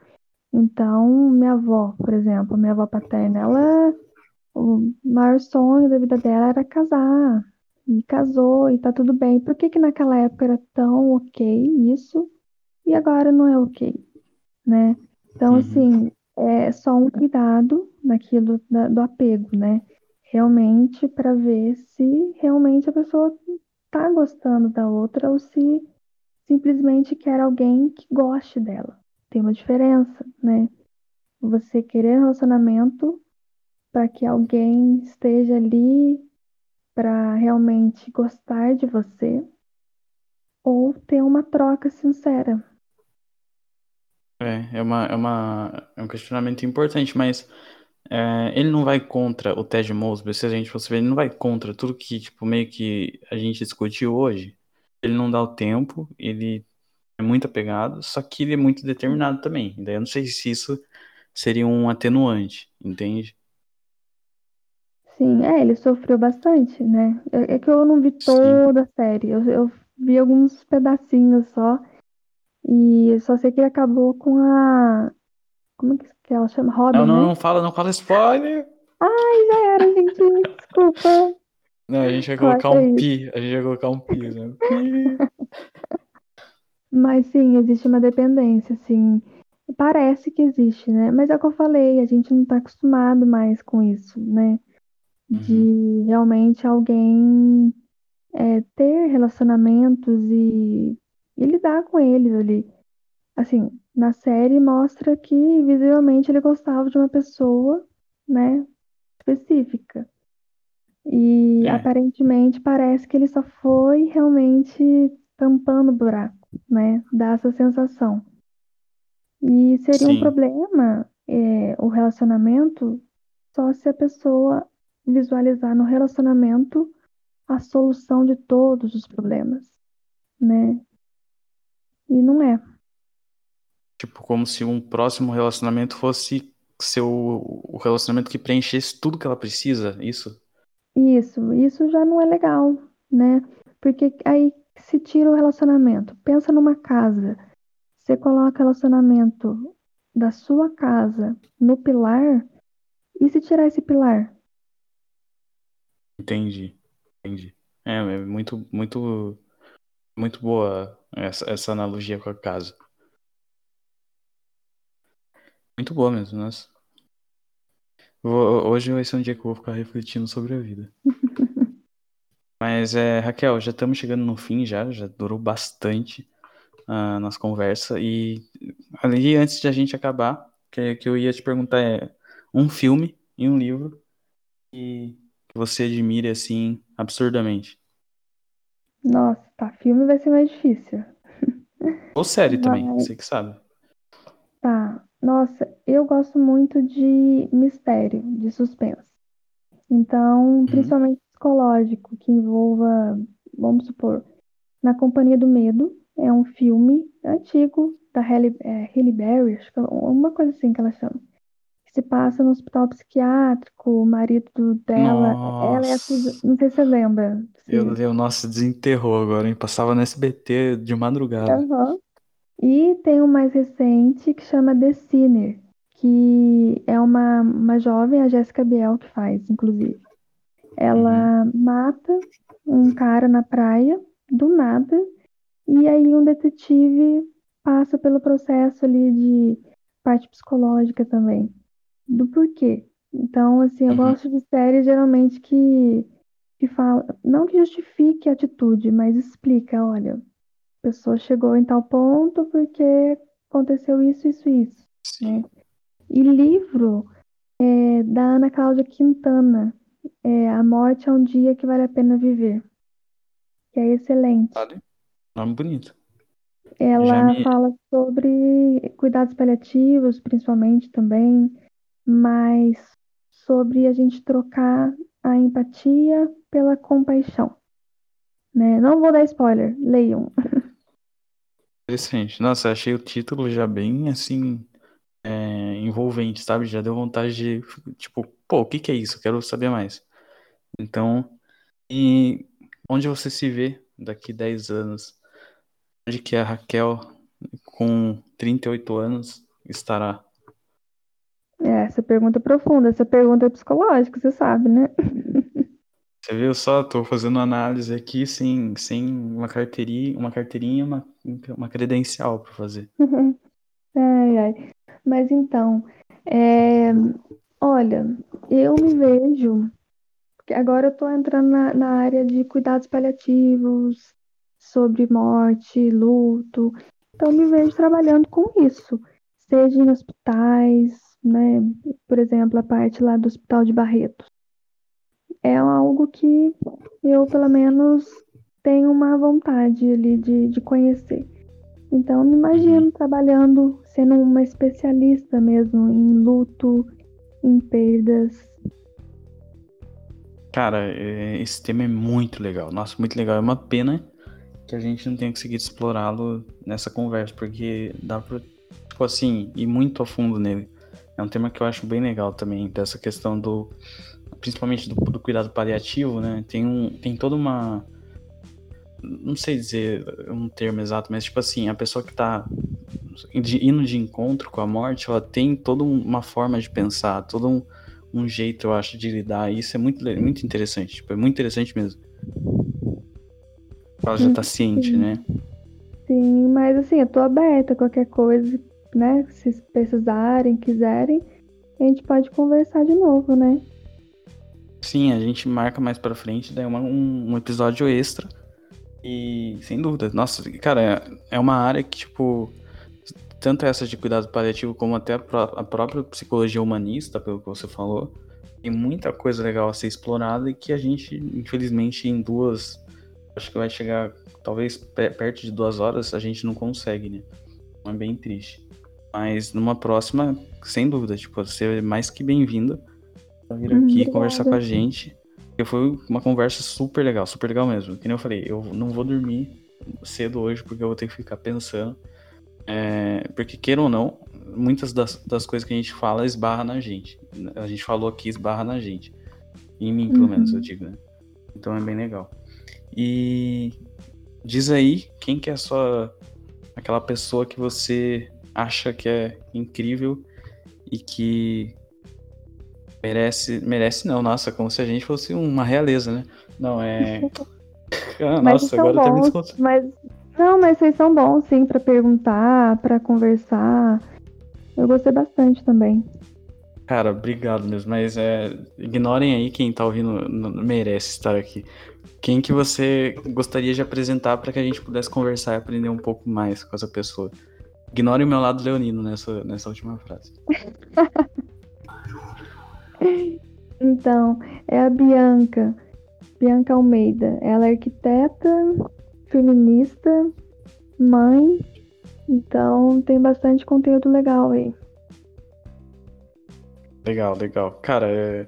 Então, minha avó, por exemplo, minha avó paterna, ela, o maior sonho da vida dela era casar. E casou e tá tudo bem. Por que que naquela época era tão ok isso e agora não é ok, né? Então, Uhum. assim, é só um cuidado naquilo da- do apego, né? Realmente para ver se realmente a pessoa tá gostando da outra ou se simplesmente quer alguém que goste dela. Tem uma diferença, né? Você querer um relacionamento para que alguém esteja ali para realmente gostar de você ou ter uma troca sincera. É, é uma, é uma, é um questionamento importante, mas é, ele não vai contra o Ted Mosby, se a gente fosse ver, ele não vai contra tudo que, tipo, meio que a gente discutiu hoje. Ele não dá o tempo, ele é muito apegado, só que ele é muito determinado também. Daí eu não sei se isso seria um atenuante, entende? Sim, é, ele sofreu bastante, né? É, é que eu não vi Sim. toda a série, eu, eu vi alguns pedacinhos só, e só sei que ele acabou com a. Como é que que ela chama? Robin, Não, não, né? não fala, não fala spoiler! Ai, já era, gente, desculpa. Não, a gente vai Corta colocar um pi, a gente vai colocar um pi, né? Mas sim, existe uma dependência, assim. Parece que existe, né? Mas é o que eu falei, a gente não tá acostumado mais com isso, né? De realmente alguém é, ter relacionamentos e, e lidar com eles ali. Assim, na série mostra que visivelmente ele gostava de uma pessoa, né, específica. E É. aparentemente parece que ele só foi realmente tampando o buraco, né? Dá essa sensação. E seria um Sim. problema é, o relacionamento só se a pessoa visualizar no relacionamento a solução de todos os problemas, né? E não é. Tipo, como se um próximo relacionamento fosse ser o, o relacionamento que preenchesse tudo que ela precisa, isso? Isso, isso já não é legal, né? Porque aí se tira o relacionamento. Pensa numa casa. Você coloca o relacionamento da sua casa no pilar, e se tirar esse pilar? Entendi, entendi. É, é muito, muito, muito boa essa, essa analogia com a casa. Muito boa mesmo, nossa. Vou- hoje vai ser um dia que eu vou ficar refletindo sobre a vida. Mas, é, Raquel, já estamos chegando no fim já, já durou bastante a nossa conversa. E ali, antes de a gente acabar, que, que eu ia te perguntar é um filme e um livro que, que você admire, assim, absurdamente. Nossa, tá, filme vai ser mais difícil. Ou série também, Vai. você que sabe. Nossa, eu gosto muito de mistério, de suspense. Então, principalmente psicológico, que envolva, vamos supor, Na Companhia do Medo, é um filme antigo da Halle, é, Halle Berry, acho que é uma coisa assim que ela chama. Que se passa no hospital psiquiátrico, o marido dela, ela é a Nossa. Não sei se você lembra. se- Eu, eu, nossa, desenterrou agora, hein? Passava no SBT de madrugada. Aham. E tem um mais recente que chama The Sinner, que é uma, uma jovem, a Jéssica Biel, que faz, inclusive. Ela uhum. mata um cara na praia, do nada, e aí um detetive passa pelo processo ali de parte psicológica também, do porquê. Então, assim, eu uhum. gosto de séries geralmente que, que fala, não que justifique a atitude, mas explica, olha, pessoa chegou em tal ponto porque aconteceu isso, isso, isso. Né? E livro é, da Ana Cláudia Quintana, é, A Morte é um Dia que Vale a Pena Viver, que é excelente. Vale. Nome bonito. Ela me... fala sobre cuidados paliativos, principalmente também, mas sobre a gente trocar a empatia pela compaixão. Né? Não vou dar spoiler, leiam. Interessante. Nossa, achei o título já bem assim é, envolvente, sabe? Já deu vontade de, tipo, pô, o que que é isso? Quero saber mais. Então, e onde você se vê daqui 10 anos? Onde que a Raquel, com 38 anos, estará? É, essa pergunta é profunda, essa pergunta é psicológica, você sabe, né? Você viu só? Tô fazendo análise aqui sem, sem uma carteirinha, uma carteirinha, uma, uma credencial para fazer. ai, ai. Mas então, é, olha, eu me vejo, porque agora eu tô entrando na, na área de cuidados paliativos, sobre morte, luto. Então, me vejo trabalhando com isso, seja em hospitais, né? Por exemplo, a parte lá do Hospital de Barretos. É algo que eu, pelo menos, tenho uma vontade ali de, de conhecer. Então, me imagino uhum. trabalhando, sendo uma especialista mesmo em luto, em perdas. Cara, é, esse tema é muito legal. Nossa, muito legal. É uma pena que a gente não tenha conseguido explorá-lo nessa conversa, porque dá pra, tipo assim, ir muito a fundo nele. É um tema que eu acho bem legal também, dessa questão do. Principalmente do, do cuidado paliativo, né? Tem, um, tem toda uma. Não sei dizer um termo exato, mas tipo assim, a pessoa que tá indo de encontro com a morte, ela tem toda uma forma de pensar, todo um, um jeito, eu acho, de lidar. E isso é muito, muito interessante. Tipo, é muito interessante mesmo. Ela já tá ciente, Sim. né? Sim, mas assim, eu tô aberta a qualquer coisa né? Se precisarem, quiserem, a gente pode conversar de novo, né? Sim, a gente marca mais pra frente, daí uma, um, um episódio extra. E sem dúvida, nossa, cara, é, é uma área que, tipo, tanto essa de cuidado paliativo como até a, pró a própria psicologia humanista, pelo que você falou, tem muita coisa legal a ser explorada e que a gente, infelizmente, em duas, acho que vai chegar talvez perto de duas horas, a gente não consegue, né? É bem triste. Mas numa próxima, sem dúvida, tipo, você é mais que bem-vinda vir aqui hum, conversar com a gente. Porque foi uma conversa super legal, super legal mesmo. Que nem eu falei, eu não vou dormir cedo hoje porque eu vou ter que ficar pensando. É, porque, queira ou não, muitas das, das coisas que a gente fala esbarra na gente. A gente falou aqui, esbarra na gente. Em mim, pelo uhum. menos, eu digo, né? Então é bem legal. E diz aí quem que é a sua. aquela pessoa que você acha que é incrível e que merece. Merece não, nossa, como se a gente fosse uma realeza, né? Não, é. ah, nossa, agora bons, até me mas Não, mas vocês são bons, sim, para perguntar, para conversar. Eu gostei bastante também. Cara, obrigado mesmo, mas é, ignorem aí quem tá ouvindo merece estar aqui. Quem que você gostaria de apresentar para que a gente pudesse conversar e aprender um pouco mais com essa pessoa? Ignore o meu lado leonino nessa, nessa última frase. então, é a Bianca. Bianca Almeida. Ela é arquiteta, feminista, mãe. Então tem bastante conteúdo legal aí. Legal, legal. Cara, é...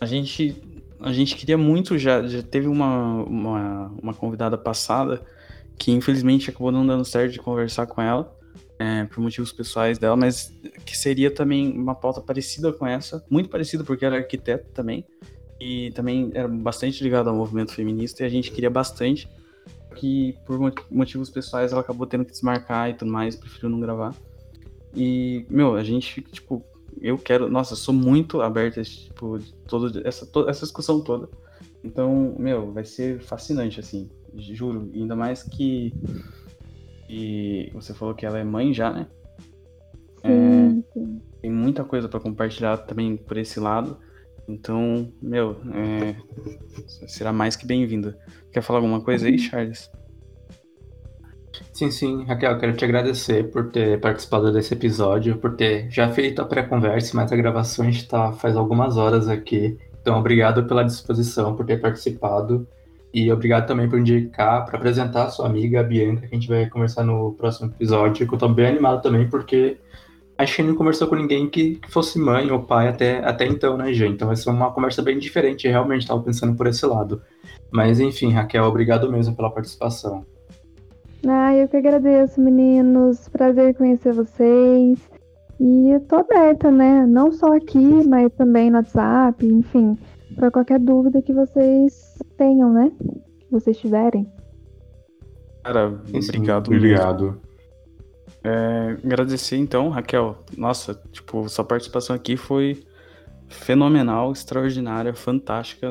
a gente a gente queria muito já, já teve uma, uma, uma convidada passada que infelizmente acabou não dando certo de conversar com ela é, por motivos pessoais dela, mas que seria também uma pauta parecida com essa, muito parecida porque era arquiteto também, e também era bastante ligado ao movimento feminista, e a gente queria bastante, que por motivos pessoais ela acabou tendo que desmarcar e tudo mais, preferiu não gravar. E, meu, a gente, tipo, eu quero. Nossa, sou muito aberto a tipo, todo, essa, toda, essa discussão toda. Então, meu, vai ser fascinante, assim. Juro. Ainda mais que. E você falou que ela é mãe já, né? Sim, é, sim. Tem muita coisa para compartilhar também por esse lado. Então, meu, é, será mais que bem-vinda. Quer falar alguma coisa aí, Charles? Sim, sim, Raquel, quero te agradecer por ter participado desse episódio, por ter já feito a pré-conversa, mas a gravação está faz algumas horas aqui. Então, obrigado pela disposição, por ter participado. E obrigado também por indicar, para apresentar a sua amiga, a Bianca, que a gente vai conversar no próximo episódio, que eu estou bem animado também, porque acho que não conversou com ninguém que, que, fosse mãe ou pai até, até então, né, gente? Então vai ser uma conversa bem diferente, realmente estava pensando por esse lado. Mas enfim, Raquel, obrigado mesmo pela participação. Ah, eu que agradeço, meninos. Prazer conhecer vocês. E eu tô aberta, né? Não só aqui, mas também no WhatsApp, enfim, para qualquer dúvida que vocês tenham, né? Que vocês tiverem. Cara, obrigado. Obrigado. É, agradecer então, Raquel. Nossa, tipo, sua participação aqui foi fenomenal, extraordinária, fantástica.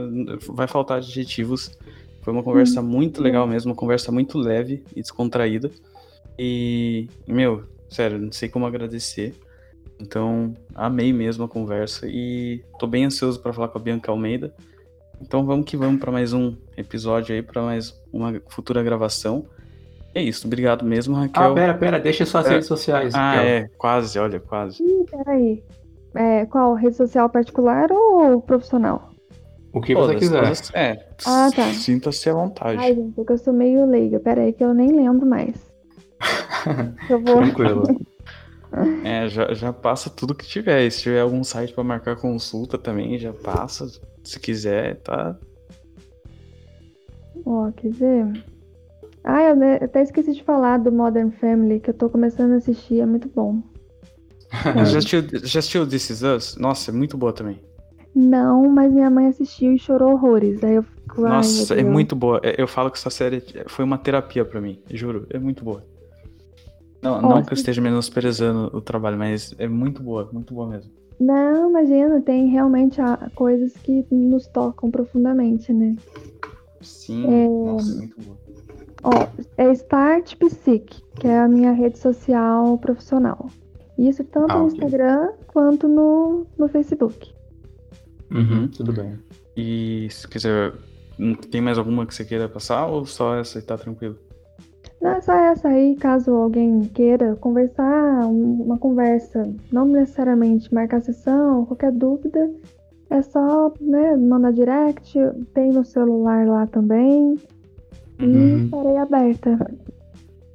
Vai faltar adjetivos foi uma conversa hum. muito legal mesmo, uma conversa muito leve e descontraída. E, meu, sério, não sei como agradecer. Então, amei mesmo a conversa e tô bem ansioso para falar com a Bianca Almeida. Então, vamos que vamos para mais um episódio aí, para mais uma futura gravação. É isso, obrigado mesmo, Raquel. Ah, pera, pera, deixa suas é. redes sociais. Ah, Raquel. é, quase, olha, quase. Ih, peraí. É, qual? Rede social particular ou profissional? O que você quiser. é. Ah, tá. Sinta-se à vontade. Ai, gente, porque eu sou meio leiga. Pera aí que eu nem lembro mais. eu vou... Tranquilo. É, já, já passa tudo que tiver. Se tiver algum site para marcar consulta também, já passa. Se quiser, tá. Ó, oh, quer ver? Ah, eu até esqueci de falar do Modern Family, que eu tô começando a assistir, é muito bom. já, assistiu, já assistiu This Is Us? Nossa, é muito boa também. Não, mas minha mãe assistiu e chorou horrores. Aí eu fico, Nossa, é muito boa. É, eu falo que essa série foi uma terapia para mim, juro. É muito boa. Não, não que eu esteja menosprezando o trabalho, mas é muito boa, muito boa mesmo. Não, imagina, tem realmente coisas que nos tocam profundamente, né? Sim, é... nossa, muito boa. Ó, é Start Psique, que é a minha rede social profissional. Isso tanto ah, no okay. Instagram quanto no, no Facebook. Uhum, tudo bem. E se quiser, tem mais alguma que você queira passar ou só essa e tá tranquilo? Não, é só essa aí, caso alguém queira conversar, uma conversa, não necessariamente marcar sessão, qualquer dúvida, é só né, mandar direct, tem no celular lá também. E uhum. estarei aberta.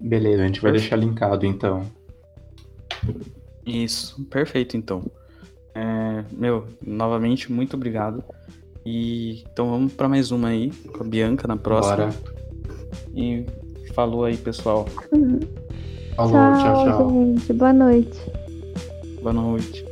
Beleza, a gente vai deixar linkado então. Isso, perfeito então. É, meu, novamente, muito obrigado. E então vamos para mais uma aí, com a Bianca na próxima. Bora. E falou aí, pessoal. Uhum. Falou, tchau, tchau, tchau. gente. Boa noite. Boa noite.